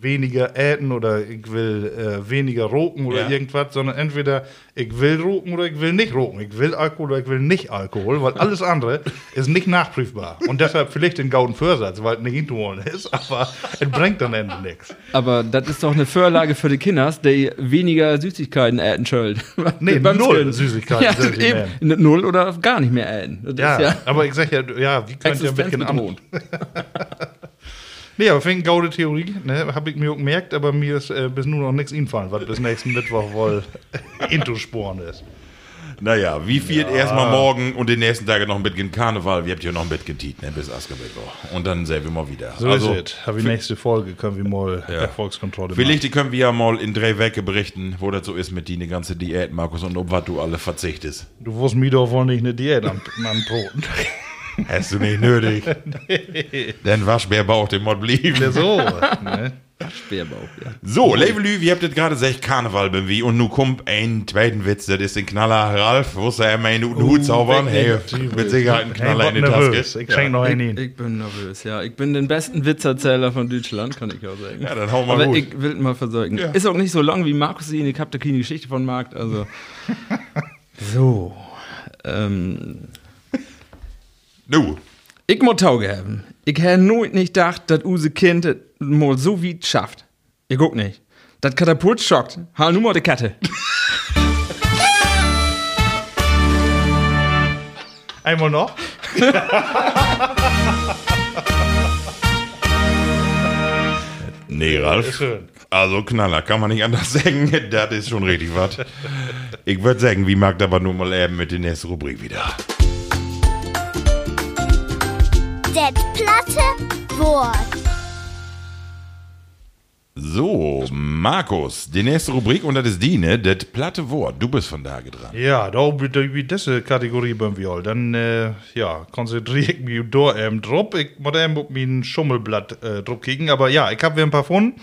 weniger äten oder ich will äh, weniger roken oder Ja. irgendwas, sondern entweder ich will roken oder ich will nicht roken. Ich will Alkohol oder ich will nicht Alkohol, weil alles andere ist nicht nachprüfbar. Und deshalb vielleicht den gauden Vorsatz, weil es nicht hinzuholen ist, *laughs* aber es bringt dann Ende nichts. Aber das ist doch eine Vorlage für die Kinders, die weniger Süßigkeiten äten schuld. *laughs* Nee, null. Süßigkeiten Ja, eben. Null oder gar nicht mehr äten. Ja, ja aber ich sag ja, ja, wie könnt ihr ein bisschen an. Nee, aber eine gaude Theorie, ne, habe ich mir auch gemerkt, aber mir ist äh, bis nun noch nichts infallen, was bis nächsten Mittwoch wohl *laughs* Intosporen ist. Naja, wie viel erstmal morgen und den nächsten Tagen noch ein bisschen Karneval. Wir habt ja noch ein bisschen tiet, ne, bis Askermittwoch. Und dann sehen wir mal wieder. So ist es. Habe ich nächste Folge, können wir mal Erfolgskontrolle machen. Vielleicht können wir ja mal in drei Wecke berichten, wo das so ist mit die ganze Diät, Markus, und ob was du alle verzichtest. Du wirst mir doch wohl nicht eine Diät an, anbroten. *laughs* Hast du nicht nötig. *laughs* Denn Waschbärbauch, den mod blieben. Ja, so. *laughs* Ne? Speerbauch, ja. So, Levelü, wir habt das gerade gesagt, Karneval bin wie. Und nu kommt ein zweiten Witz, das ist den Knaller Ralf. Wusste er immer in den Hut zaubern? Hey, mit Sicherheit ein Knaller Hey, in die. Taske. Ich schenke noch einen Ich, ich bin nervös, ja. Ich bin den besten Witzerzähler von Deutschland, kann ich auch sagen. Ja, dann hau mal Aber gut. ich will mal versorgen. Ja. Ist auch nicht so lang wie Markus ihn. Ich habe da keine Geschichte von Markt, also. *laughs* so. Ähm, Nu, ich muss Tauge haben. Ich hätte nooit nicht gedacht, dass use Kind es mal so weit schafft. Ihr guckt nicht. Das Katapult schockt. Ha, nur mal die Kette. Einmal noch. nee, Ralf. Schön. Also Knaller, kann man nicht anders sagen. *laughs* Das ist schon richtig was. *laughs* Ich würde sagen, wie mag aber nur mal eben mit der nächsten Rubrik wieder. Det platte Wort. So, Markus, die nächste Rubrik und das ist die, ne? Das platte Wort. Du bist von da dran. Ja, da wie wie diese Kategorie beim wir all. Dann äh, ja, konzentriere ich mich da eben drauf. Ich muss eben auf mein Schummelblatt äh, drauf kriegen. Aber ja, ich habe ein paar gefunden.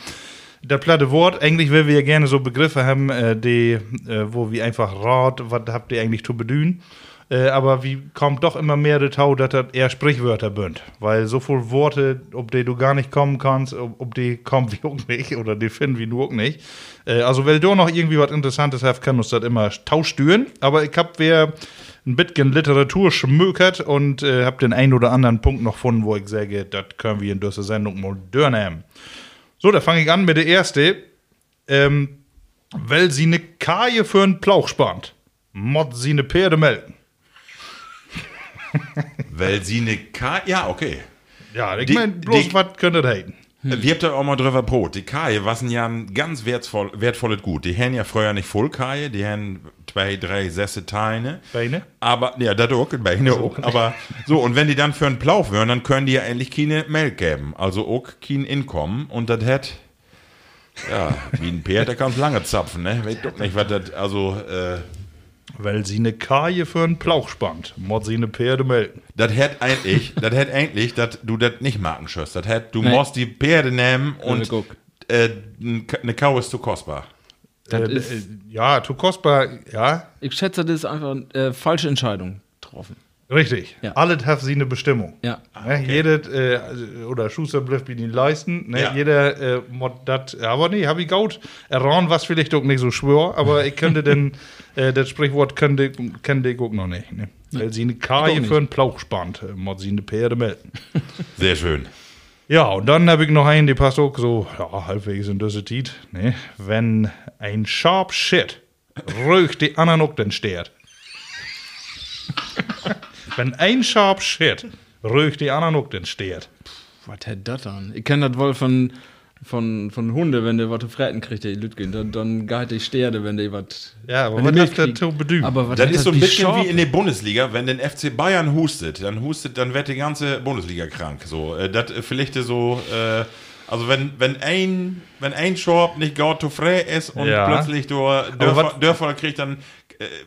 Das platte Wort, eigentlich will wir ja gerne so Begriffe haben, äh, die, äh, wo wir einfach rat, was habt ihr eigentlich zu bedühen. Äh, aber wie kommt doch immer mehr dazu, dass das eher Sprichwörter bünd. Weil so viele Worte, ob die du gar nicht kommen kannst, ob, ob die kommen wie auch nicht, oder die finden wie du auch nicht. Äh, also, wenn du noch irgendwie was Interessantes hast, kann uns das immer tauschtüren. Aber ich hab wer ein bisschen Literatur schmökert und äh, habe den einen oder anderen Punkt noch gefunden, wo ich sage, das können wir in dieser Sendung mal durchnehmen. So, da fange ich an mit der erste. Ähm, weil sie eine Kaje für einen Plauch spannt, mod sie eine Pferde melken. *laughs* Weil sie eine K. Ja, okay. Ja, ich meine, bloß die- was könnte das heißen? Wir habt da auch mal drüber Brot. Die Kaje waren ja ein ganz wertvoll, wertvolles Gut. Die haben ja früher nicht voll Kaje, die haben zwei, drei, sechs Teile. Beine? Aber, ja, das auch, Beine auch. Aber so, und wenn die dann für einen Plauch wären, dann können die ja eigentlich keine Melk geben. Also auch kein Inkommen. Und das hätt, ja, wie ein Pferd, der kann lange zapfen, ne? Weiß doch nicht, was das, also, äh, Weil sie eine Kaje für einen Plauch spannt, mod sie eine Pferde melken. Das hätt eigentlich, das hätt eigentlich, dass du das nicht machen schüsst. Das hätt, du Nee. musst die Pferde nehmen und äh, eine Kau ist zu kostbar. Das Äh, ist, äh, ja, zu kostbar, ja, ich schätze, das ist einfach äh, falsche Entscheidung getroffen. Richtig. Ja. Alles hat sie eine Bestimmung. Ja. Ne, Jedes, äh, oder Schuster bleibt wie die leisten. Ne? Ja. Jeder äh, mod dat, aber nee, hab ich gaut. Erran was vielleicht auch nicht so schwör, aber ich könnte denn, *laughs* äh, das Sprichwort könnte, könnte ich auch noch nicht. Ne? Weil sie eine Kaje für einen Plauch spannt, äh, mod sie eine Pferde melken. *laughs* Sehr schön. Ja, und dann habe ich noch einen, die passt auch so, ja, halbwegs in diese Tiet. Ne? Wenn ein Sharp Shit röcht die anderen auch den Stert. *laughs* Wenn ein Sharp Shit röcht die anderen auch den Stert. Was hätte das dann? Ich kenne das wohl von, von, von Hunde, wenn der was zu fressen kriegt, die Lütgen. Dann, dann geht die Sterde, wenn die was. Ja, aber wenn was hat das zu bedeuten? Aber was Das hat ist so ein bisschen scharf? wie in der Bundesliga, wenn den FC Bayern hustet, dann hustet, dann wird die ganze Bundesliga krank. So, äh, das äh, vielleicht so, äh, also wenn, wenn ein, wenn ein Schorb nicht gar zu frei ist und Ja. plötzlich durch Aber Dörfer, Dörfer kriegt, dann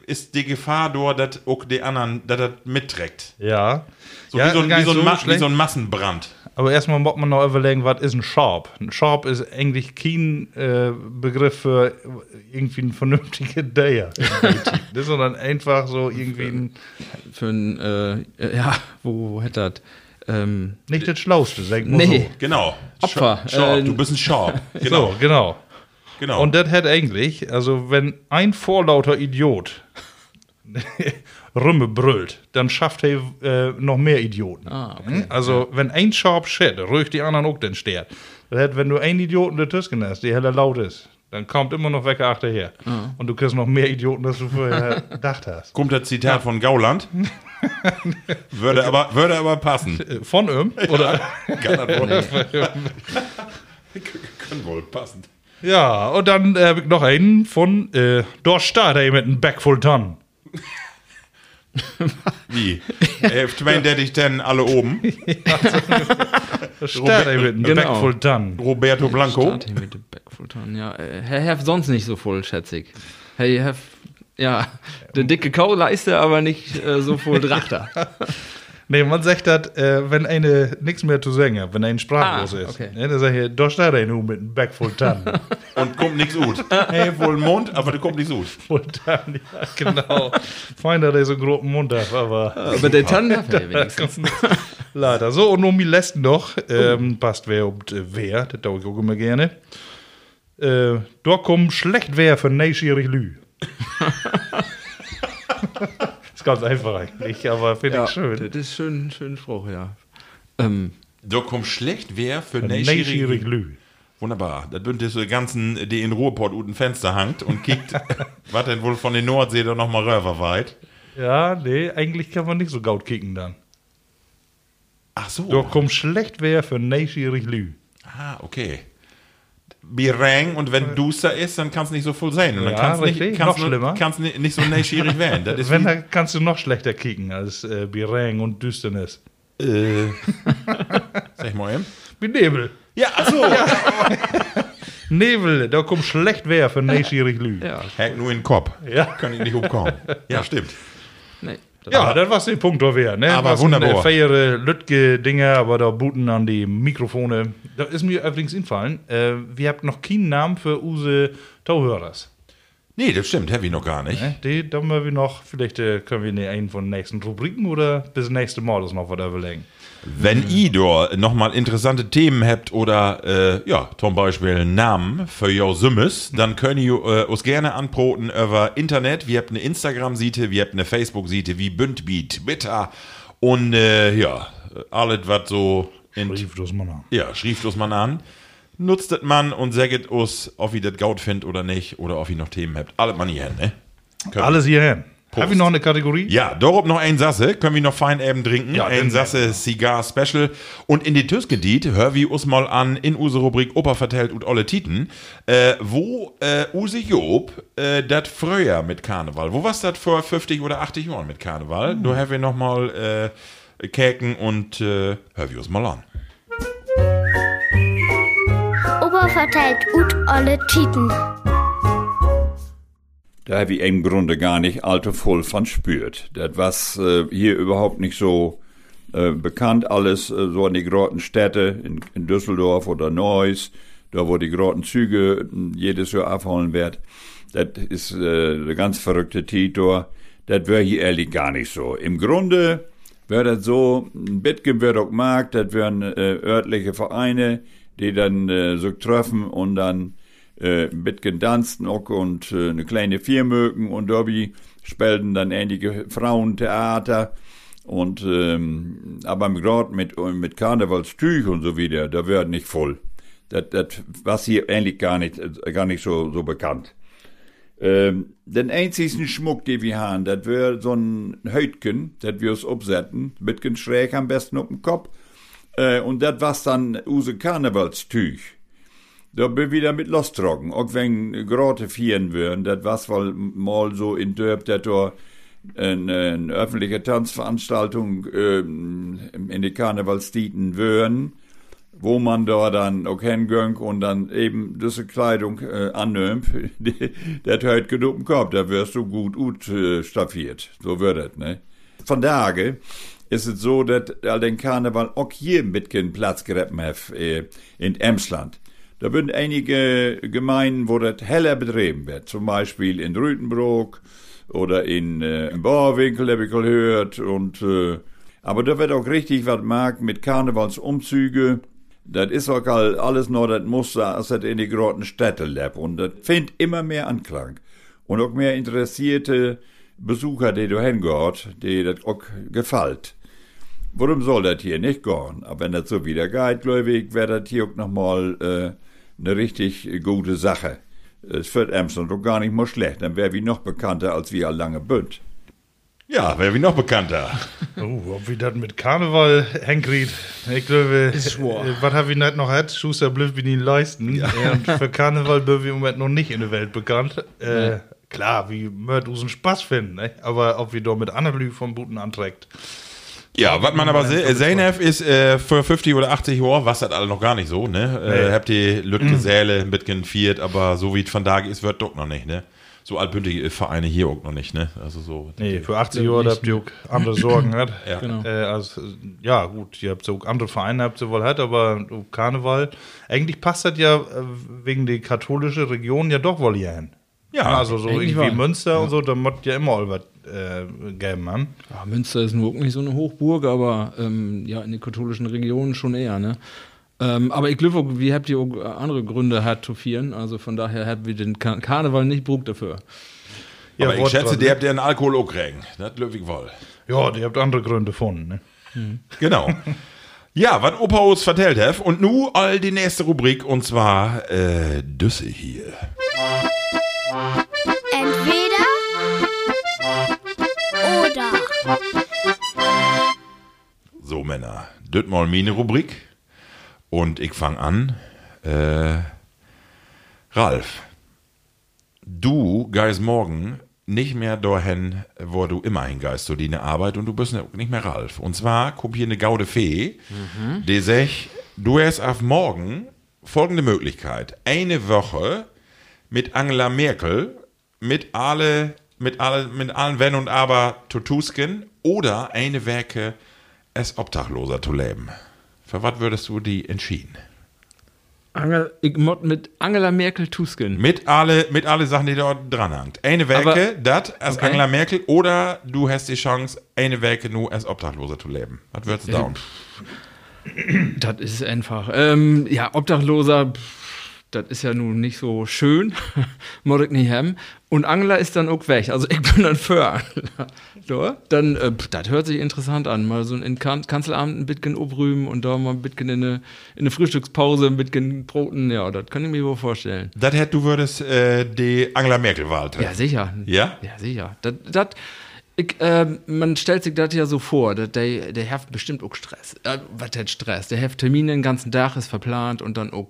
ist die Gefahr dort, dass auch die anderen, dass das mitträgt. ja. So, ja, wie, so, ein- wie, so ein Ma- wie so ein Massenbrand. Aber erstmal muss man noch überlegen, was ist ein Sharp? Ein Sharp ist eigentlich kein äh, Begriff für irgendwie ein vernünftiger Dayer. das ist sondern einfach so irgendwie ein, Für ein, äh, ja, wo, wo hätte das? Ähm, nicht das Schlauste, sagen wir nee, so. Genau. Opfer. Schorb, Äh, du bist ein Schorb. Genau. So, genau. Genau. Und das hat eigentlich, also wenn ein vorlauter Idiot *laughs* Rümme brüllt, dann schafft er äh, noch mehr Idioten. Ah, okay. Hm? Also wenn ein Sharp Shit röcht die anderen auch den hat, wenn du einen Idioten der Tüsken hast, die heller laut ist, dann kommt immer noch Wecker achterher. Ah. Und du kriegst noch mehr Idioten, als du vorher *laughs* gedacht hast. Kommt das Zitat von Gauland? *laughs* würde, aber, würde aber passen. Von ihm? Oder? Kann das wohl. Können wohl passen. Ja, und dann äh, hab ich noch einen von, äh, da steht er mit einem Back full Ton. *laughs* Wie? Äh, ich meine, der dich denn alle oben? Da steht er mit einem Genau. Back full Ton. Roberto Blanco? Start hier mit dem Backfullton. Ja, äh, Herr Hef sonst nicht so voll, schätze ich. Hey, Hef, ja, der dicke Kauleiste, aber nicht äh, so voll Drachter. *laughs* Nee, man sagt das, äh, wenn eine nichts mehr zu sagen hat, wenn ein sprachlos Ah, ist. okay. Ne, dann sag ich, da steht er nur mit einem Back full Ton. *laughs* Und kommt nichts gut. Hey, wohl Mund, aber da kommt nichts gut. *laughs* full Ton, ja, genau. Fein, dass er so einen großen Mund hat, aber aber der Tan darf er wenigstens. *laughs* leider. So, und um die letzten noch, ähm, passt wer und äh, wer, das tue ich auch immer gerne. Äh, da kommt schlecht wer für neugierig Lü. Ist ganz einfach eigentlich, aber finde ich schön. Das ist schön, schön Spruch, ja. Ähm, Da kommt schlecht wer für neugierig. Lü. Wunderbar. Das bündelt so die ganzen, die in Ruhrport unten Fenster hangt und kickt, *laughs* was denn wohl von den Nordsee da nochmal röver weit. Ja, nee, eigentlich kann man nicht so gaut kicken dann. Ach so. Da kommt schlecht wer für neugierig Lü. Ah, okay. Birang und wenn duster ist, dann kann es nicht so voll sein. Und dann Ja, kannst richtig. nicht, Noch schlimmer. Kannst nicht, nicht so neugierig *laughs* werden. Das ist Wenn, dann kannst du noch schlechter kicken als äh, Birang und Düsternis. äh, *laughs* sag mal eben. Wie Nebel. Ja, ach so. *laughs* Nebel, da kommt schlecht wer für neugierig Lü. ja, Hängt nur in den Kopf. Ja. Kann ich nicht umkommen. Ja, stimmt. nee. Ja, das war's den Punkt doch wer, ne? Aber Was wunderbar. Äh, feiere Lütge-Dinger, aber da booten an die Mikrofone. Da ist mir übrigens infallen, äh, wir habt noch keinen Namen für use Tauhörers. Nee, das stimmt, heavy noch gar nicht. Ne? Die, dann wir noch, vielleicht äh, können wir in einen von den nächsten Rubriken oder bis nächste Mal das noch was überlegen. Wenn ihr da nochmal interessante Themen habt oder, äh, ja, zum Beispiel Namen für your Summes, dann könnt ihr äh, uns gerne anproten über Internet. Wir habt eine Instagram-Seite, wir habt eine Facebook-Seite wie Bündbi, Twitter und, äh, ja, alles, was so das mal an. ja, schrieft uns mal an. Nutzt das man und sagt uns, ob ihr das gaut findet oder nicht oder ob ihr noch Themen habt. Alles man hier, ne? Könnt- Alles hierhin. Habe ich noch eine Kategorie? ja, darauf noch ein Sasse, können wir noch fein eben trinken. Ja, ein Sasse Cigar Special. Und in die Tüskediet hör wir uns mal an in unsere Rubrik Opa vertellt und alle Titen, äh, wo äh, Use Job äh, das früher mit Karneval, wo war's das vor 50 oder 80 Jahren mit Karneval? Da haben wir noch mal äh, Käken und äh, hör wir uns mal an. Opa verteilt ut alle Titen. Da ich im Grunde gar nicht allzu voll von spürt. Das was äh, hier überhaupt nicht so äh, bekannt alles, äh, so an die großen Städte in, in Düsseldorf oder Neuss, da wo die großen Züge äh, jedes Jahr abholen wird. Das ist äh, ganz verrückte Titor. Das wäre hier ehrlich gar nicht so. Im Grunde wäre das so, ein Bitgen wird auch mag, das wären äh, örtliche Vereine, die dann äh, so treffen und dann äh, ein bisschen tanzen auch und äh, eine kleine Firmöken und dabei spielten dann einige Frauentheater und ähm, aber gerade mit, mit Karnevalstüch und so wieder, da wird nicht voll. Das, das was hier eigentlich gar nicht, gar nicht so, so bekannt. Ähm, den einzigsten Schmuck, den wir haben, das wäre so ein Häutchen, das wir uns absetzen, bisschen schräg am besten auf dem Kopf. Äh, und das was dann use Karnevalstüch. Da bin wieder mit lostrocken, auch wenn Grote vieren würden, das was wohl mal so in Dörp, dat da eine, öffentliche Tanzveranstaltung ähm, in die Karnevalstieten würden, wo man da dann auch hinging und dann eben diese Kleidung äh, annimmt, *laughs* der hat genug im Kopf, da wirst du gut gut äh, staffiert. So wird es, ne? Von daher ist es so, dass all den Karneval auch hier mit keinen Platz gereppen hat, äh, in Emsland. Da sind einige Gemeinden, wo das heller betrieben wird. Zum Beispiel in Rütenbrook oder in, äh, in Bauwinkel, habe ich gehört. Und, äh, aber da wird auch richtig was mag mit Karnevalsumzüge. Das ist auch all- alles noch das Muster, als das in die großen Städte lebt. Und das findet immer mehr Anklang. Und auch mehr interessierte Besucher, die da hingehört, die das auch gefällt. Warum soll das hier nicht gehen? Aber wenn das so wieder geht, glaube ich, wäre das hier auch nochmal äh, eine richtig gute Sache. Es wird Amsterdam doch gar nicht mal schlecht. Dann wäre wie noch bekannter als wir lange Bünd. Ja, wäre wie noch bekannter. *laughs* Oh, ob wir das mit Karneval hinkriegt. Ich glaube, äh, was haben wir nicht noch hat? Schuster blöd wie die leisten. *laughs* Und für Karneval sind wir im Moment noch nicht in der Welt bekannt. Äh, Klar, wie möcht unseren Spaß finden, ne? aber ob wir da mit anderen Lü vom Buten anträgt. Ja, was man aber se sehen hat, ist äh, für 50 oder 80 Jahre war das alle noch gar nicht so, ne? Äh, habt ihr Lütke Säle ein bisschen viert, aber so wie es von da ist, wird doch noch nicht, ne? So altbündige Vereine hier auch noch nicht, ne? Also so. Nee, für 80 Jahre da habt ihr auch andere *coughs* Sorgen, hat. Ja. Genau. Äh, also, ja, gut, ihr habt so andere Vereine, habt ihr wohl hat, aber Karneval, eigentlich passt das ja äh, wegen der katholischen Region ja doch wohl hier hin. Ja, also so irgendwie wahr. Münster und so, da muss ja immer was äh, geben, man. Ja, Münster ist nur nicht so eine Hochburg, aber ähm, ja, in den katholischen Regionen schon eher, ne? Ähm, aber ich glaube, wir habt ihr auch andere Gründe hat zu vieren, also von daher habt wir den Kar Karneval nicht Brug dafür. aber ich Wort schätze, ne? habt ihr einen Alkohol auch kriegen. Das löwig wohl. Ja, die habt andere Gründe gefunden, ne? Genau. *laughs* ja, was Opa uns vertellt hat. Und nu all die nächste Rubrik, und zwar äh, Düsse hier. So, Männer, das mal meine Rubrik. Und ich fange an. Äh, Ralf, du gehst morgen nicht mehr dahin, wo du immer hingeist, so die eine Arbeit, und du bist ne- nicht mehr Ralf. Und zwar kommt hier eine gaude Fee, die sagt, du hast auf morgen folgende Möglichkeit. Eine Woche mit Angela Merkel, mit alle, mit alle, mit allen Wenn und Aber zu Tusken oder eine Werke als Obdachloser zu leben. Für was würdest du die entschieden? Angel, ich mod mit Angela Merkel Tusken. Mit alle, mit alle Sachen, die dort dran hängt. Eine Werke, das als Okay. Angela Merkel, oder du hast die Chance, eine Werke nur als Obdachloser zu leben. Was würdest du da? Das ist einfach. Ähm, ja, Obdachloser, pff, das ist ja nun nicht so schön. *laughs* Mod ich nicht haben. Und Angela ist dann auch weg. Also ich bin dann für Angela. So, dann, äh, das hört sich interessant an. Mal so in kan Kanzleramt ein bisschen obrühmen und da mal ein bisschen in eine, in eine Frühstückspause ein bisschen Broten. Ja, das kann ich mir wohl vorstellen. Das hätt, du würdest äh, die Angela Merkel Wahl treffen. Ja, sicher. Ja? Ja, sicher. Das, ich, ähm, man stellt sich das ja so vor, dass der, der hat bestimmt auch Stress. Äh, was hat Stress? Der hat Termine den ganzen Tag, ist verplant und dann auch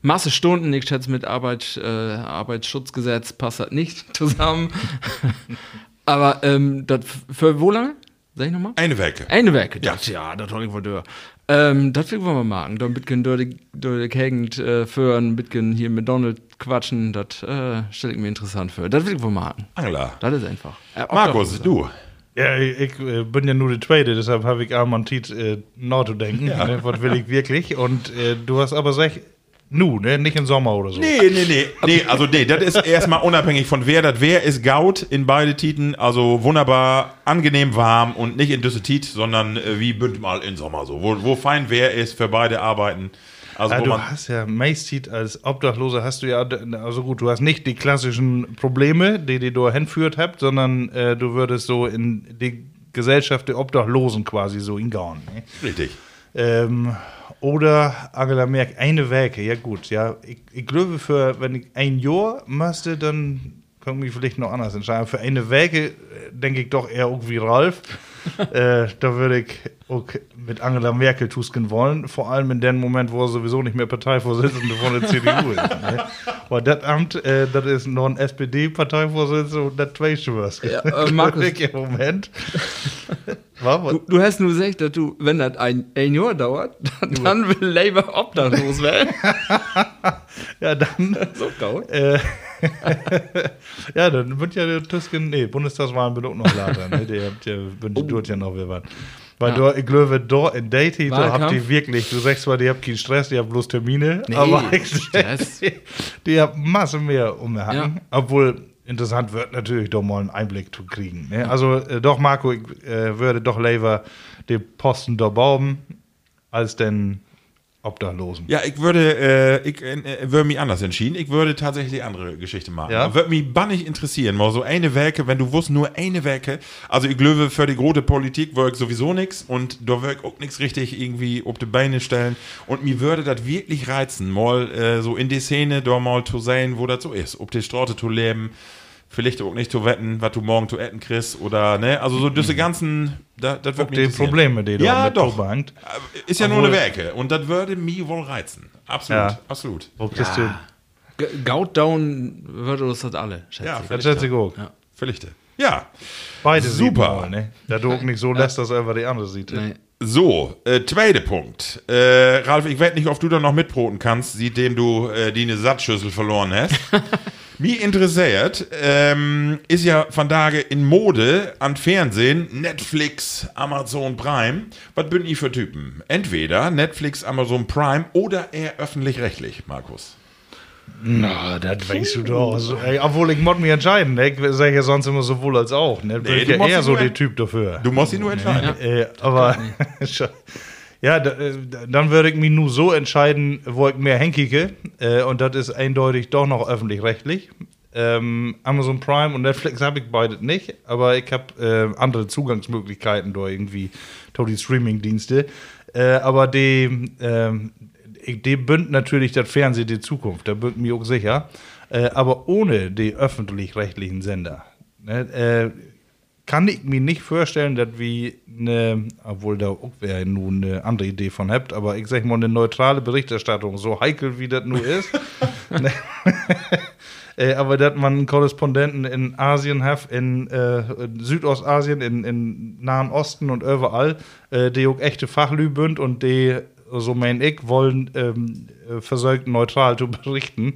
Masse Stunden. Ich schätze, mit Arbeit, äh, Arbeitsschutzgesetz passt das nicht *laughs* zusammen. *laughs* Aber ähm, das für wo lange? Sag ich nochmal? Eine Werke. Eine Werke, Ja. das, ja, das hol ich wohl. Ähm, das will wir mal machen. Da ein bisschen durch die, Gegend äh, führen, ein bisschen hier mit Donald quatschen, das äh, stelle ich mir interessant vor. Das will ich wohl machen. Angela. Das ist einfach. Äh, Markus, du. Ja, ich, ich äh, bin ja nur der Zweite, deshalb habe ich am Tit äh, noch zu denken. Ne, *laughs* was will ich wirklich? Und äh, du hast aber gesagt, nu, ne? Nicht im Sommer oder so. Nee, nee, nee. Nee, also nee, das ist *laughs* erstmal unabhängig von wer das wer ist Gaut in beide Titen. Also wunderbar, angenehm warm und nicht in Düsse Tit, sondern äh, wie bünd mal in Sommer so. Wo, wo fein wer ist für beide Arbeiten. Also Ja, du hast ja meist als Obdachloser hast du ja, also gut, du hast nicht die klassischen Probleme, die die du hinführt habt, sondern äh, du würdest so in die Gesellschaft der Obdachlosen quasi so hingauen. Ne? Richtig. Ähm, oder Angela Merkel, eine Werke, ja gut, ja. Ich, ich glaube, für, wenn ich ein Jahr müsste, dann könnte ich mich vielleicht noch anders entscheiden. Für eine Werke äh, denke ich doch eher auch wie Ralf. *laughs* äh, da würde ich auch mit Angela Merkel tusken wollen, vor allem in dem Moment, wo er sowieso nicht mehr Parteivorsitzende von der CDU ist. Ne? Weil das Amt, äh, das ist noch ein SPD-Parteivorsitzender und das weißt du was. Ja, äh, *laughs* Markus. Im Moment. *laughs* Du, du hast nur gesagt, dass du, wenn das ein, ein Jahr dauert, dann, dann will Labour obdachlos werden. Ja, dann. so. Äh, *laughs* ja, dann wird ja der Tusken, nee, Bundestagswahlen wird auch noch later, ne? Der, der wünscht dort ja noch wer. Weil Ja. da, ich glaube, da in Date, da habt ihr wirklich, du sagst zwar, die habt keinen Stress, die habt bloß Termine, Nee, aber Stress. die, *laughs* die habt Masse mehr umgehangen. Ja. Obwohl, interessant wird natürlich doch mal einen Einblick zu kriegen. Ne? Also, äh, doch, Marco, ich äh, würde doch lieber den Posten da bauen, als den Obdachlosen. Ja, ich würde, äh, ich äh, würde mich anders entschieden. Ich würde tatsächlich andere Geschichte machen. Ja? Würde mich bannig interessieren. Mal so eine Werke, wenn du wusst, nur eine Werke. Also ich glaube, für die große Politik wirkt sowieso nichts und da wirkt auch nichts richtig irgendwie auf die Beine stellen. Und mir würde das wirklich reizen, mal äh, so in die Szene da mal zu sehen, wo das so ist. Ob die Straße zu leben, vielleicht auch nicht zu wetten, was du morgen zu essen kriegst oder, ne, also so diese ganzen, da, das wird Auch die. Probleme, die da ja, mit doch. drüber Ist ja nur Obwohl- eine Werke und das würde mich wohl reizen. Absolut, Ja. absolut. Wo kriegst du- G- Gaut down würde uns das alle, schätze Ja, ich. Das schätze ich auch. Verlichte. Ja. Beide Super. sieht man mal, ne? Der Druck nicht so lässt, dass er einfach die andere sieht. Nee. So, äh, zweiter Punkt. Äh, Ralf, ich weiß nicht, ob du da noch mitbroten kannst, seitdem du äh, die eine Satzschüssel verloren hast. *laughs* Mich interessiert, ähm, ist ja von Tage in Mode an Fernsehen, Netflix, Amazon Prime. Was bin ich für Typen? Entweder Netflix, Amazon Prime oder eher öffentlich-rechtlich, Markus. Na, das weißt du doch. Also, ey, obwohl ich muss mich entscheiden, ne? Ich sage ja sonst immer sowohl als auch. Ne? Bin Nee, ich ja eher so der Typ dafür. Du musst dich nur entscheiden. Äh, aber *laughs* ja, da, äh, dann würde ich mich nur so entscheiden, wo ich mehr henkige. Äh, und das ist eindeutig doch noch öffentlich-rechtlich. Ähm, Amazon Prime und Netflix habe ich beide nicht, aber ich habe äh, andere Zugangsmöglichkeiten da irgendwie, durch die Streaming-Dienste. Äh, aber die, ähm, ich- die bünd natürlich das Fernsehen die Zukunft, da bünd mir auch sicher. Äh, aber ohne die öffentlich-rechtlichen Sender. Ne, äh, kann ich mir nicht vorstellen, dass wir eine, obwohl da auch wer nun eine andere Idee von habt, aber ich sag mal, eine neutrale Berichterstattung, so heikel wie das nur ist, *laughs* ne, *laughs* äh, aber dass man einen Korrespondenten in Asien hat, in, äh, in Südostasien, in, in Nahen Osten und überall, äh, die auch echte Fachlü bünd und die so mein ich, wollen ähm, äh, versucht neutral zu berichten.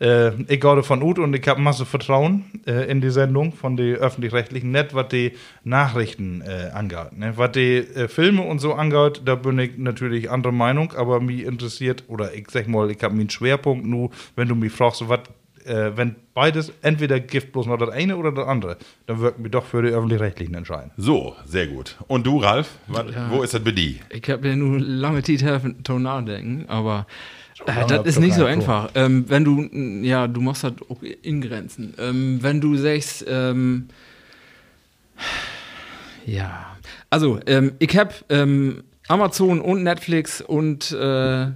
Äh, ich gehe davon ut und ich habe Masse Vertrauen äh, in die Sendung von den öffentlich-rechtlichen Net, was die Nachrichten äh, angeht. Ne? Was die äh, Filme und so angeht, da bin ich natürlich anderer Meinung, aber mich interessiert, oder ich sag mal, ich habe meinen Schwerpunkt nur, wenn du mich fragst, was äh, wenn beides entweder Gift bloß noch das eine oder das andere, dann wirken wir doch für die öffentlich-rechtlichen entscheiden. So, sehr gut. Und du, Ralf, wat, wo ist das bei dir? Ich habe ja nur lange Zeit helfen, to nachdenken, aber äh, das ist nicht so einfach. Ähm, wenn du, ja, du machst das auch in Grenzen. Ähm, wenn du sagst, ähm, ja, also ähm, ich habe ähm, Amazon und Netflix und äh,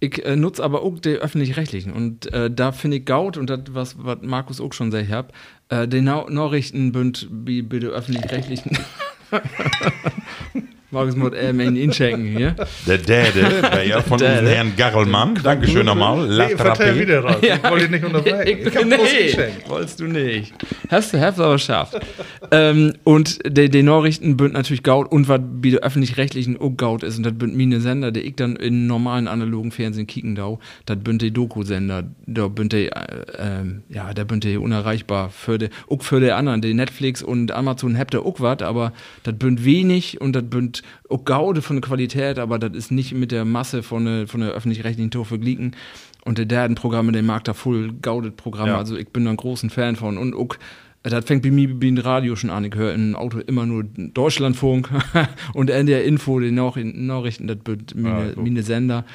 ich äh, nutze aber auch die öffentlich-rechtlichen und äh, da finde ich gaut und das, was, was Markus auch schon gesagt hat, äh, die Nau Nachrichten bünd wie bei den öffentlich-rechtlichen. *laughs* Markus muss äh, meinen inchecken hier. Der Däde, *laughs* der ja von Däde. unserem Herrn Garrelmann. Dankeschön nochmal. La Nee, vertell wieder raus. Ich wollte dich nicht unterbrechen. Ich, *laughs* Ich hab nee, wolltest du nicht. Hast du, hast du aber geschafft. ähm, und die, die Nachrichten bünd natürlich gaut und was wie der öffentlich-rechtlichen auch gaut ist und das bünd meine Sender, die ich dann in normalen analogen Fernsehen kicken dau, das bünd die Doku-Sender, da bünd die, äh, ähm, ja, da bünd die unerreichbar für die, auch für die anderen, die Netflix und Amazon habt ihr auch was, aber das bünd wenig und das bünd auch gaude von der Qualität, aber das ist nicht mit der Masse von der, von der öffentlich-rechtlichen Tor verglichen. Und der derden Programme, den mag da voll gaudet Programme. Ja. Also ich bin da ein großen Fan von. Und auch, das fängt bei mir wie ein Radio schon an. Ich höre im Auto immer nur Deutschlandfunk *laughs* und NDR Info, die Nach Nachrichten, das wird meine, guck. meine Sender.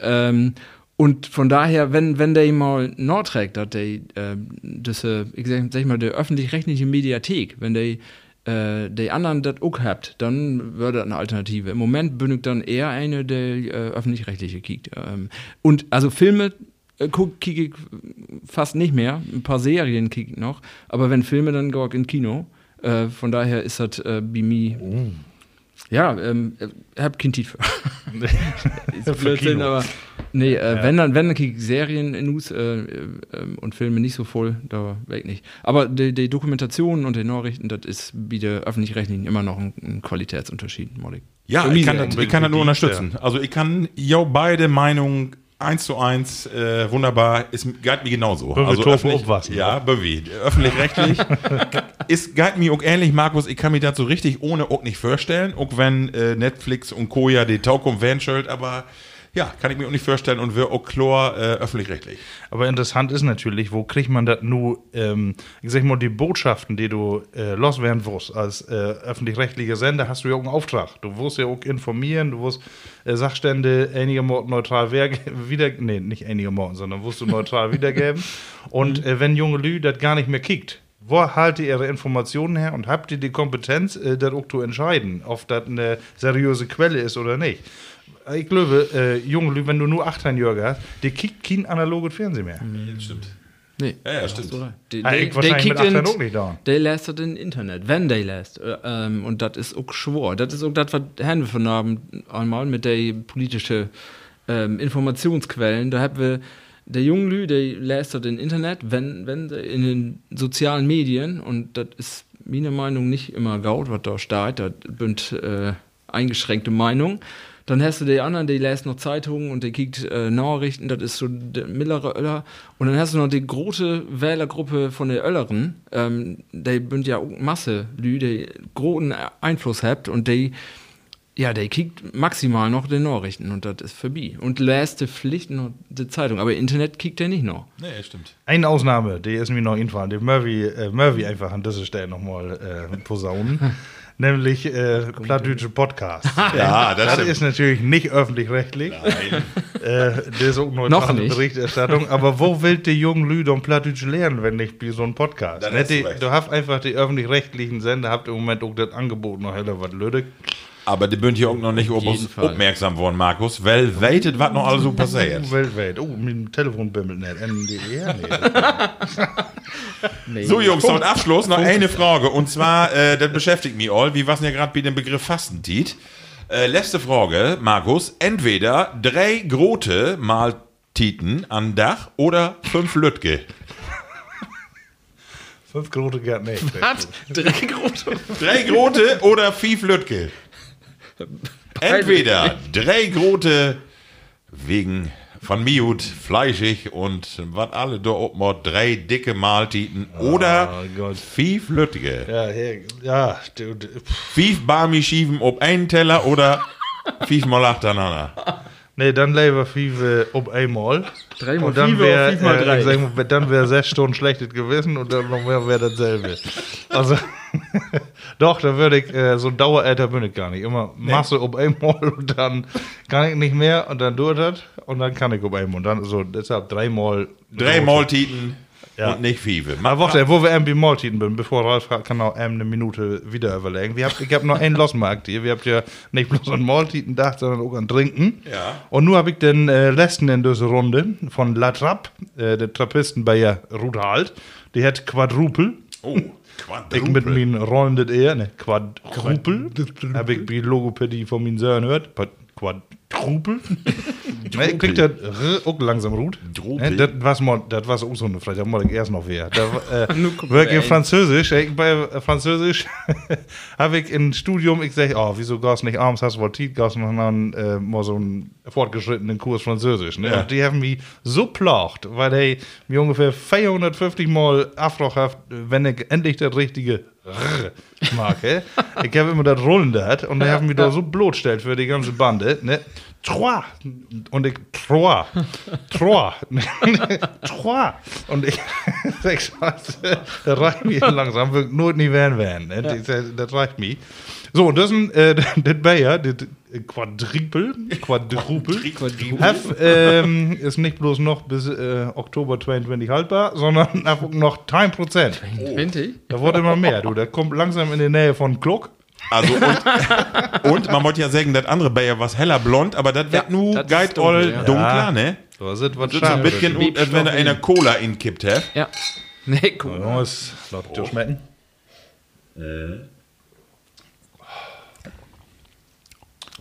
Ähm, und von daher, wenn, wenn der mal Nordträgt, dass der, äh, das, äh, ich sag, sag ich mal, der öffentlich-rechtliche Mediathek, wenn der äh, die anderen das auch habt, dann wäre das eine Alternative. Im Moment bin ich dann eher eine, der äh, öffentlich-rechtliche kickt. Ähm, und also Filme äh, guck, kick ich fast nicht mehr. Ein paar Serien kick ich noch. Aber wenn Filme, dann gehe ich in Kino. Äh, von daher ist das äh, bei mir. Ja, ähm, äh, hab kein Tiet für. *laughs* ist Blödsinn, aber nee, äh, wenn dann, wenn dann kick ich Serien, News äh, äh, und Filme nicht so voll, da weg nicht. Aber die, die Dokumentationen und die Nachrichten, das ist wie der öffentlich-rechtlichen immer noch ein, ein Qualitätsunterschied, Molly. Ja, ich kann, das, ich kann das nur Ja. unterstützen. Also ich kann ja beide Meinungen eins zu eins, äh, wunderbar, ist geht mir genauso. Also öffentlich, aufwaschen, ja, Böwi. Öffentlich-rechtlich *laughs* ist geht mir auch ähnlich, Markus. Ich kann mir so richtig ohne auch nicht vorstellen, auch wenn äh, Netflix und Co. ja die Taukum schuld, aber ja, kann ich mir auch nicht vorstellen und wir auch klar äh, öffentlich-rechtlich. Aber interessant ist natürlich, wo kriegt man das nur, ähm, ich sag mal, die Botschaften, die du äh, loswerden wirst als äh, öffentlich-rechtlicher Sender, hast du ja auch einen Auftrag. Du wirst ja auch informieren, du wirst äh, Sachstände einigermaßen neutral wer- *laughs* wieder, nee, nicht einigermaßen, sondern wirst du neutral *laughs* wiedergeben. Und äh, wenn junge Lü das gar nicht mehr kickt, wo haltet ihr ihre Informationen her und habt ihr die Kompetenz, äh, das auch zu entscheiden, ob das eine seriöse Quelle ist oder nicht? Ich glaube, äh, junge Lü, wenn du nur 18 Jahre hast, die kickt kein analoges Fernsehen mehr. Stimmt. Nee. Ja, ja, stimmt. Die, Ah, ich wahrscheinlich mit 18 auch nicht da. Der lässt das im Internet, wenn der lässt. Äh, ähm, und das ist auch schwor. Das ist auch das, was Herrn von haben einmal mit der politischen ähm, Informationsquellen. Da haben wir der junge Lü, der lässt das im Internet, wenn, wenn der in den sozialen Medien, und das ist meiner Meinung nicht immer gaut, was da steht, das sind äh, eingeschränkte Meinung. Dann hast du die anderen, die lesen noch Zeitungen und die kriegt äh, Nachrichten, das ist so der mittlere Öller. Und dann hast du noch die große Wählergruppe von den Ölleren, ähm, die bünd ja auch Masse Lü, die großen Einfluss habt und die, ja, die kriegt maximal noch die Nachrichten und das ist vorbei. Und lässt die Pflicht noch die Zeitung, aber Internet kriegt er nicht noch. Nee, stimmt. Eine Ausnahme, die ist mir noch einfallen, die Murphy, äh, Murphy einfach an dieser Stelle nochmal äh, posaunen. *laughs* nämlich äh, Plattdeutsche Podcast. *laughs* Ja, das Das ist natürlich nicht öffentlich-rechtlich. Nein. Äh, das ist auch Noch neutrale nicht. Berichterstattung. Aber wo will die jungen Lüde und Plattdeutsch lernen, wenn nicht wie so ein Podcast? Dann hast du die, recht. du hast einfach die öffentlich-rechtlichen Sender, habt im Moment auch das Angebot noch heller was Lüde. Aber die bünd hier auch noch nicht aufmerksam worden, Markus, weil weitet, was noch alles so passiert. Weltweit. Oh, mein Telefon bimmelt nicht. NDR? Nee. *laughs* So, Jungs, zum Abschluss noch eine Frage. Und zwar, äh, das beschäftigt mich all. Wie was ja gerade bei dem Begriff Fastentiet? Äh, letzte Frage, Markus. Entweder drei Grote mal Titen an Dach oder fünf Lütge. Fünf Grote geht nicht. Was? Drei große. Drei Grote oder fünf Lütge. Entweder drei große wegen von Miut, fleischig und was alle da oben drei dicke Mahltiten oder Gott. fünf Lüttige. Ja, hier, ja, du, du. Fünf Barmi schieben ob einen Teller oder fünf mal aneinander. nee, dann lieber Five ob einmal. Dreimal Und dann wäre drei? äh, sagen wir, dann wäre sechs Stunden schlechtes Gewissen und dann noch mehr wäre dasselbe. *laughs* Also, *laughs* doch, da würde ich, äh, so ein Daueräter bin ich gar nicht. Immer Masse ob einmal und dann kann ich nicht mehr und dann durch das und dann kann ich ob einmal. Und dann so, deshalb dreimal. Drei Mahltiten Ja. und nicht fünf. Aber warte, wo wir irgendwie Maltiden bin, bevor Ralf kann auch ähm, eine Minute wieder überlegen. Wir hab, ich habe noch einen Losmarkt hier. Wir habt ja nicht bloß an Maltiden gedacht, sondern auch an Trinken. Ja. Und nun habe ich den äh, letzten in dieser Runde von La Trappe, äh, der Trappisten bei ja Rudhalt. Die hat Quadrupel. Oh, Ich mit meinen rollendes eher, ne? Quadrupel. Habe ich die Logopädie von meinen Söhnen gehört. Quadrupel. ne, klingt das r- auch langsam. Ne, das mal, auch so eine Frage, da muss ich erst noch wer. Da, äh, in. Französisch, ich, bei äh, Französisch habe ich im Studium, ich sag, oh, wieso gehst nicht abends, hast du wohl Tiet, gehst noch an, äh, mal so einen fortgeschrittenen Kurs Französisch, ne? Ja. Und die haben mich so placht, weil die mir ungefähr 450 Mal afrochaft, wenn ich endlich das richtige R mag? Ich habe immer das Rollen da und die haben mich da so blotgestellt für die ganze Bande, ne? Trois. Und ich, trois. Trois. *laughs* trois. Und ich, *laughs* Scheiße, das reicht mir langsam, wird nur nie werden werden. Ne? Das reicht mir. So, und das ist ein, äh, *laughs* das Bayer, das Quadrupel, Quadrupel, Hef, ähm, ist nicht bloß noch bis äh, Oktober 22 haltbar, sondern *laughs* einfach noch 10%. 20? Da wurde immer mehr, du. Der kommt langsam in die Nähe von Glock. Also und, *laughs* und man wollte ja sagen, das andere Bayer was heller blond, aber das wird Ja, nur das dunkel, all ja. dunkler, ne? So, das ist was Das ist ein bisschen, gut, als wenn da einer Cola inkippt hat. Ja. Nee, cool. Ja, läuft dir schmecken.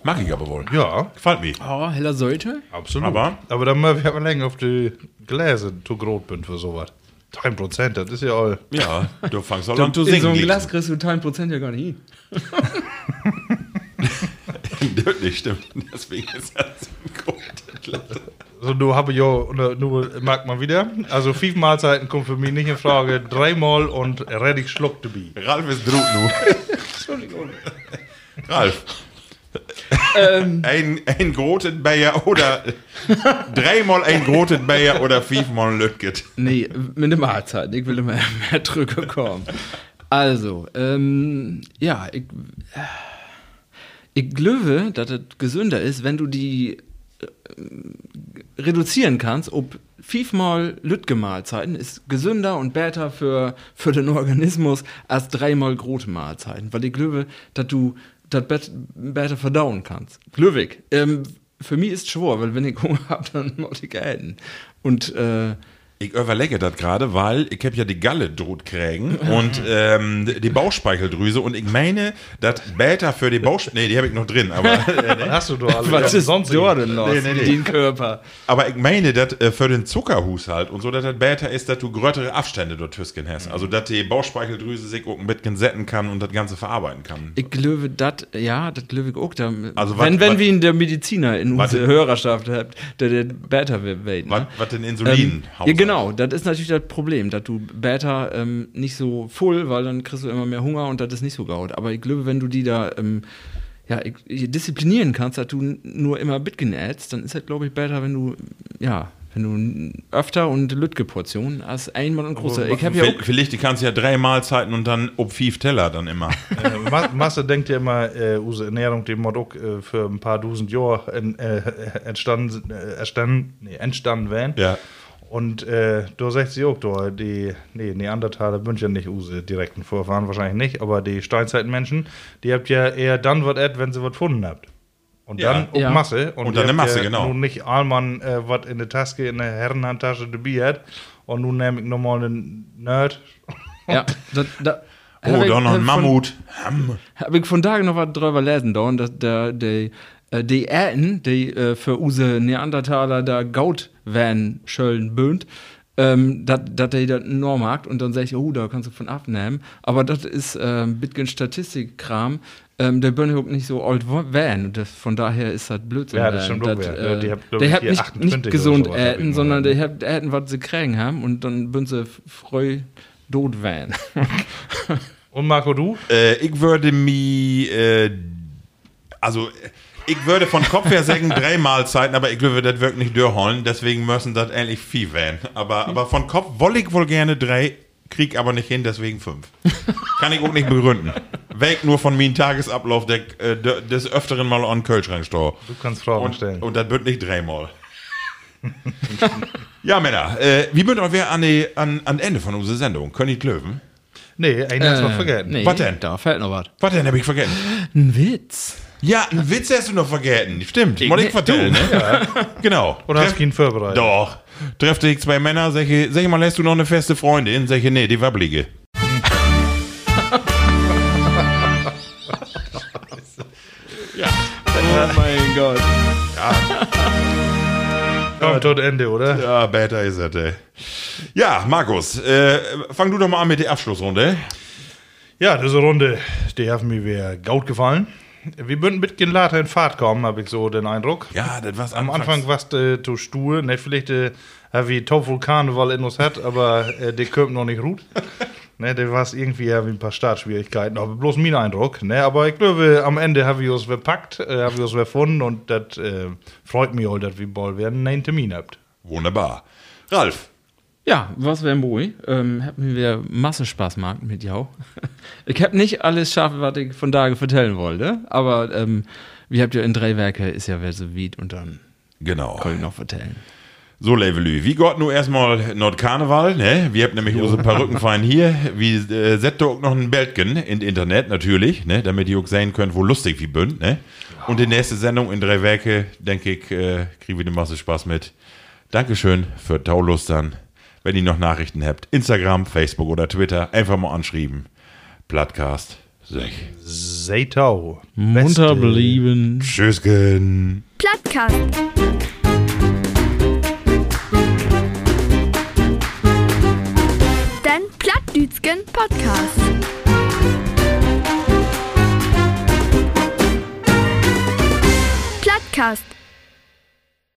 Mag ich aber wohl. Ja, Gefällt mir. Oh, heller sollte. absolut. Aber- aber dann mal wir länger auf die Gläser zu groß bin für sowas. 10%, das ist ja all. Ja, du fängst auch an zu in singen. so ein. Glas kriegst du 10% ja gar nicht hin. *laughs* Das nicht stimmt. Deswegen ist das so ein Glas. So, du habe ja, nur, mag man wieder. Also, fünf Mahlzeiten kommen für mich nicht in Frage. Dreimal und reddig schluck dabei. Ralf ist drut nu. *laughs* Entschuldigung. Ralf. Ähm. Ein, ein groten Bayer oder dreimal ein groten Bayer oder fünfmal Lütget. Nee, mit der Mahlzeit. Ich will immer mehr drüber kommen. Also, ähm, ja, ich, ich glaube, dass es gesünder ist, wenn du die äh, reduzieren kannst, ob fünfmal Lütge Mahlzeiten ist gesünder und besser für, für den Organismus als dreimal große Mahlzeiten. Weil ich glaube, dass du das besser verdauen kannst. Glückwig. Ähm, für mich ist schwor, weil wenn ich Hunger habe, dann muss ich essen. Und äh, Ich überlege das gerade, weil ich habe ja die Galle droht kriegen und *laughs* ähm, die Bauchspeicheldrüse und ich meine, dass Beta für die Bauchspeicheldrüse, nee, die habe ich noch drin, aber, *laughs* Was hast du doch alle? Was ist sonst da denn los? Nee, nee, nee. Den Körper. aber ich meine, dass äh, für den Zuckerhaushalt und so, dass das Beta ist, dass du größere Abstände dort Tüsken hast. Also, dass die Bauchspeicheldrüse sich auch ein bisschen setzen kann und das Ganze verarbeiten kann. Ich glaube, das, ja, das glaube ich auch. Da, Also wenn, wat- wenn wat- wir in der Mediziner in unserer Hörerschaft habt, der, der Beta. Was, Ne? was denn Ähm, Insulin? ja, genau, das ist natürlich das Problem, dass du Beta ähm, nicht so voll, weil dann kriegst du immer mehr Hunger und das ist nicht so gaut. Aber ich glaube, wenn du die da ähm, ja, disziplinieren kannst, dass du nur immer Bitcoin ätst, dann ist das, glaube ich, besser, wenn du, ja, wenn du öfter und Lütge Portionen als einmal und große. Ich ja Vielleicht, die kannst du ja drei Mahlzeiten und dann ob fünf Teller dann immer. *laughs* Äh, Ma- Masse denkt ja immer, äh, unsere Ernährung, die mod auch äh, für ein paar Dusend Jahre äh, *laughs* entstanden, äh, entstanden, nee, entstanden wären. Ja. Und äh, da sagt sie auch, da, die nee, Neandertaler wünschen ja nicht unsere direkten Vorfahren, wahrscheinlich nicht, aber die Steinzeitmenschen, die habt ja eher dann was et, wenn sie was gefunden habt. Und Ja. dann auch Ja. Masse. Und die dann eine Masse, ja genau. Nun nicht allmann äh, was in der Taske, in der Herrenhandtasche dabei hat. Und nun nehme ich nochmal einen Nerd. ja, *laughs* da, da, Oh, da noch ein Mammut. Habe ich von Tagen noch was drüber lesen, da, dass der, der, äh, die Äten, die äh, für unsere Neandertaler da Gaut werden schöllen böhnt, ähm, dass er das enorm mag und dann sag ich, oh, da kannst du von abnehmen. Aber das ist äh, ein bisschen Statistikkram. Ähm, der Bönne nicht so alt van. Und das, von daher ist das Blödsinn. Ja, das van. stimmt ja. äh, Die der hat nicht, 28 nicht gesund äten, sondern der hat, hätten, was sie kriegen haben und dann bin sie freu tot van. Und Marco, du? Äh, ich würde mir, äh, also, ich würde von Kopf her sagen, *laughs* drei Mahlzeiten, aber ich glaube, das wirklich nicht durchholen, deswegen müssen das ähnlich viel werden. Aber, aber von Kopf wolle ich wohl gerne drei, krieg aber nicht hin, deswegen fünf. Kann ich auch nicht begründen. Weg nur von meinem Tagesablauf der, äh, des Öfteren mal an Kühlschrank store. Du kannst Fragen Und, stellen. und das wird nicht dreimal. *laughs* ja, Männer, äh, wie bünd wir an, die, an, an Ende von unserer Sendung? Ich löwen? Nee, einen hast du noch vergessen. nee, Was denn? Da fällt noch was. Was denn, hab ich vergessen? Ein Witz. Ja, einen Witz hast du noch vergessen. Stimmt, muss ich vertellen, ne? Ja. *laughs* Genau. Oder hast du ihn vorbereitet? Doch. Trefft dich zwei Männer, sag ich, sag ich mal, hast du noch eine feste Freundin? Sag ich, nee, die wabbelige. *laughs* Oh mein Gott. Kommt tot Ende, oder? Ja, better ist es, ey. Ja, Markus, äh, fang du doch mal an mit der Abschlussrunde. Ja, diese Runde, die hat mir wieder gut gefallen. Wir bünden mit later in Fahrt kommen, habe ich so den Eindruck. Ja, das war's Am Anfang warst du äh, zu stur. Ne, vielleicht äh, wie Top Vulkan in uns hat, aber äh, der kommt noch nicht gut. *laughs* ne, der war irgendwie ja, wie ein paar Startschwierigkeiten. Aber bloß mein Eindruck. Ne, aber ich glaube, am Ende haben wir uns verpackt, äh, haben wir uns gefunden und das äh, freut mich auch, dass wir bald werden einen Termin habt. Wunderbar. Ralf, Ja, was wäre moi? Ähm, hat mir wieder Masse Spaß gemacht mit jou. *laughs* ich habe nicht alles schafft, was ich von da vertellen wollte, aber ähm, wie habt ihr in drei Werke ist ja wer so weit und dann genau. kann ich noch vertellen. So, Levelü, wie Gott nur erstmal Nordkarneval, ne? Wir haben nämlich unsere Perückenverein hier. Wir äh, setzen auch noch ein Bildchen in Internet natürlich, ne? Damit ihr auch sehen könnt, wo lustig wir bünd, ne? Und die nächste Sendung in drei Werke, denke ich, äh, kriegen wir eine Masse Spaß mit. Dankeschön für Taulustern. Wenn ihr noch Nachrichten habt, Instagram, Facebook oder Twitter, einfach mal anschreiben. Plattcast. Sech. Seitau. Munter blieben. Tschüssgen. Plattkast. Plattdütschen Podcast. Plattkast.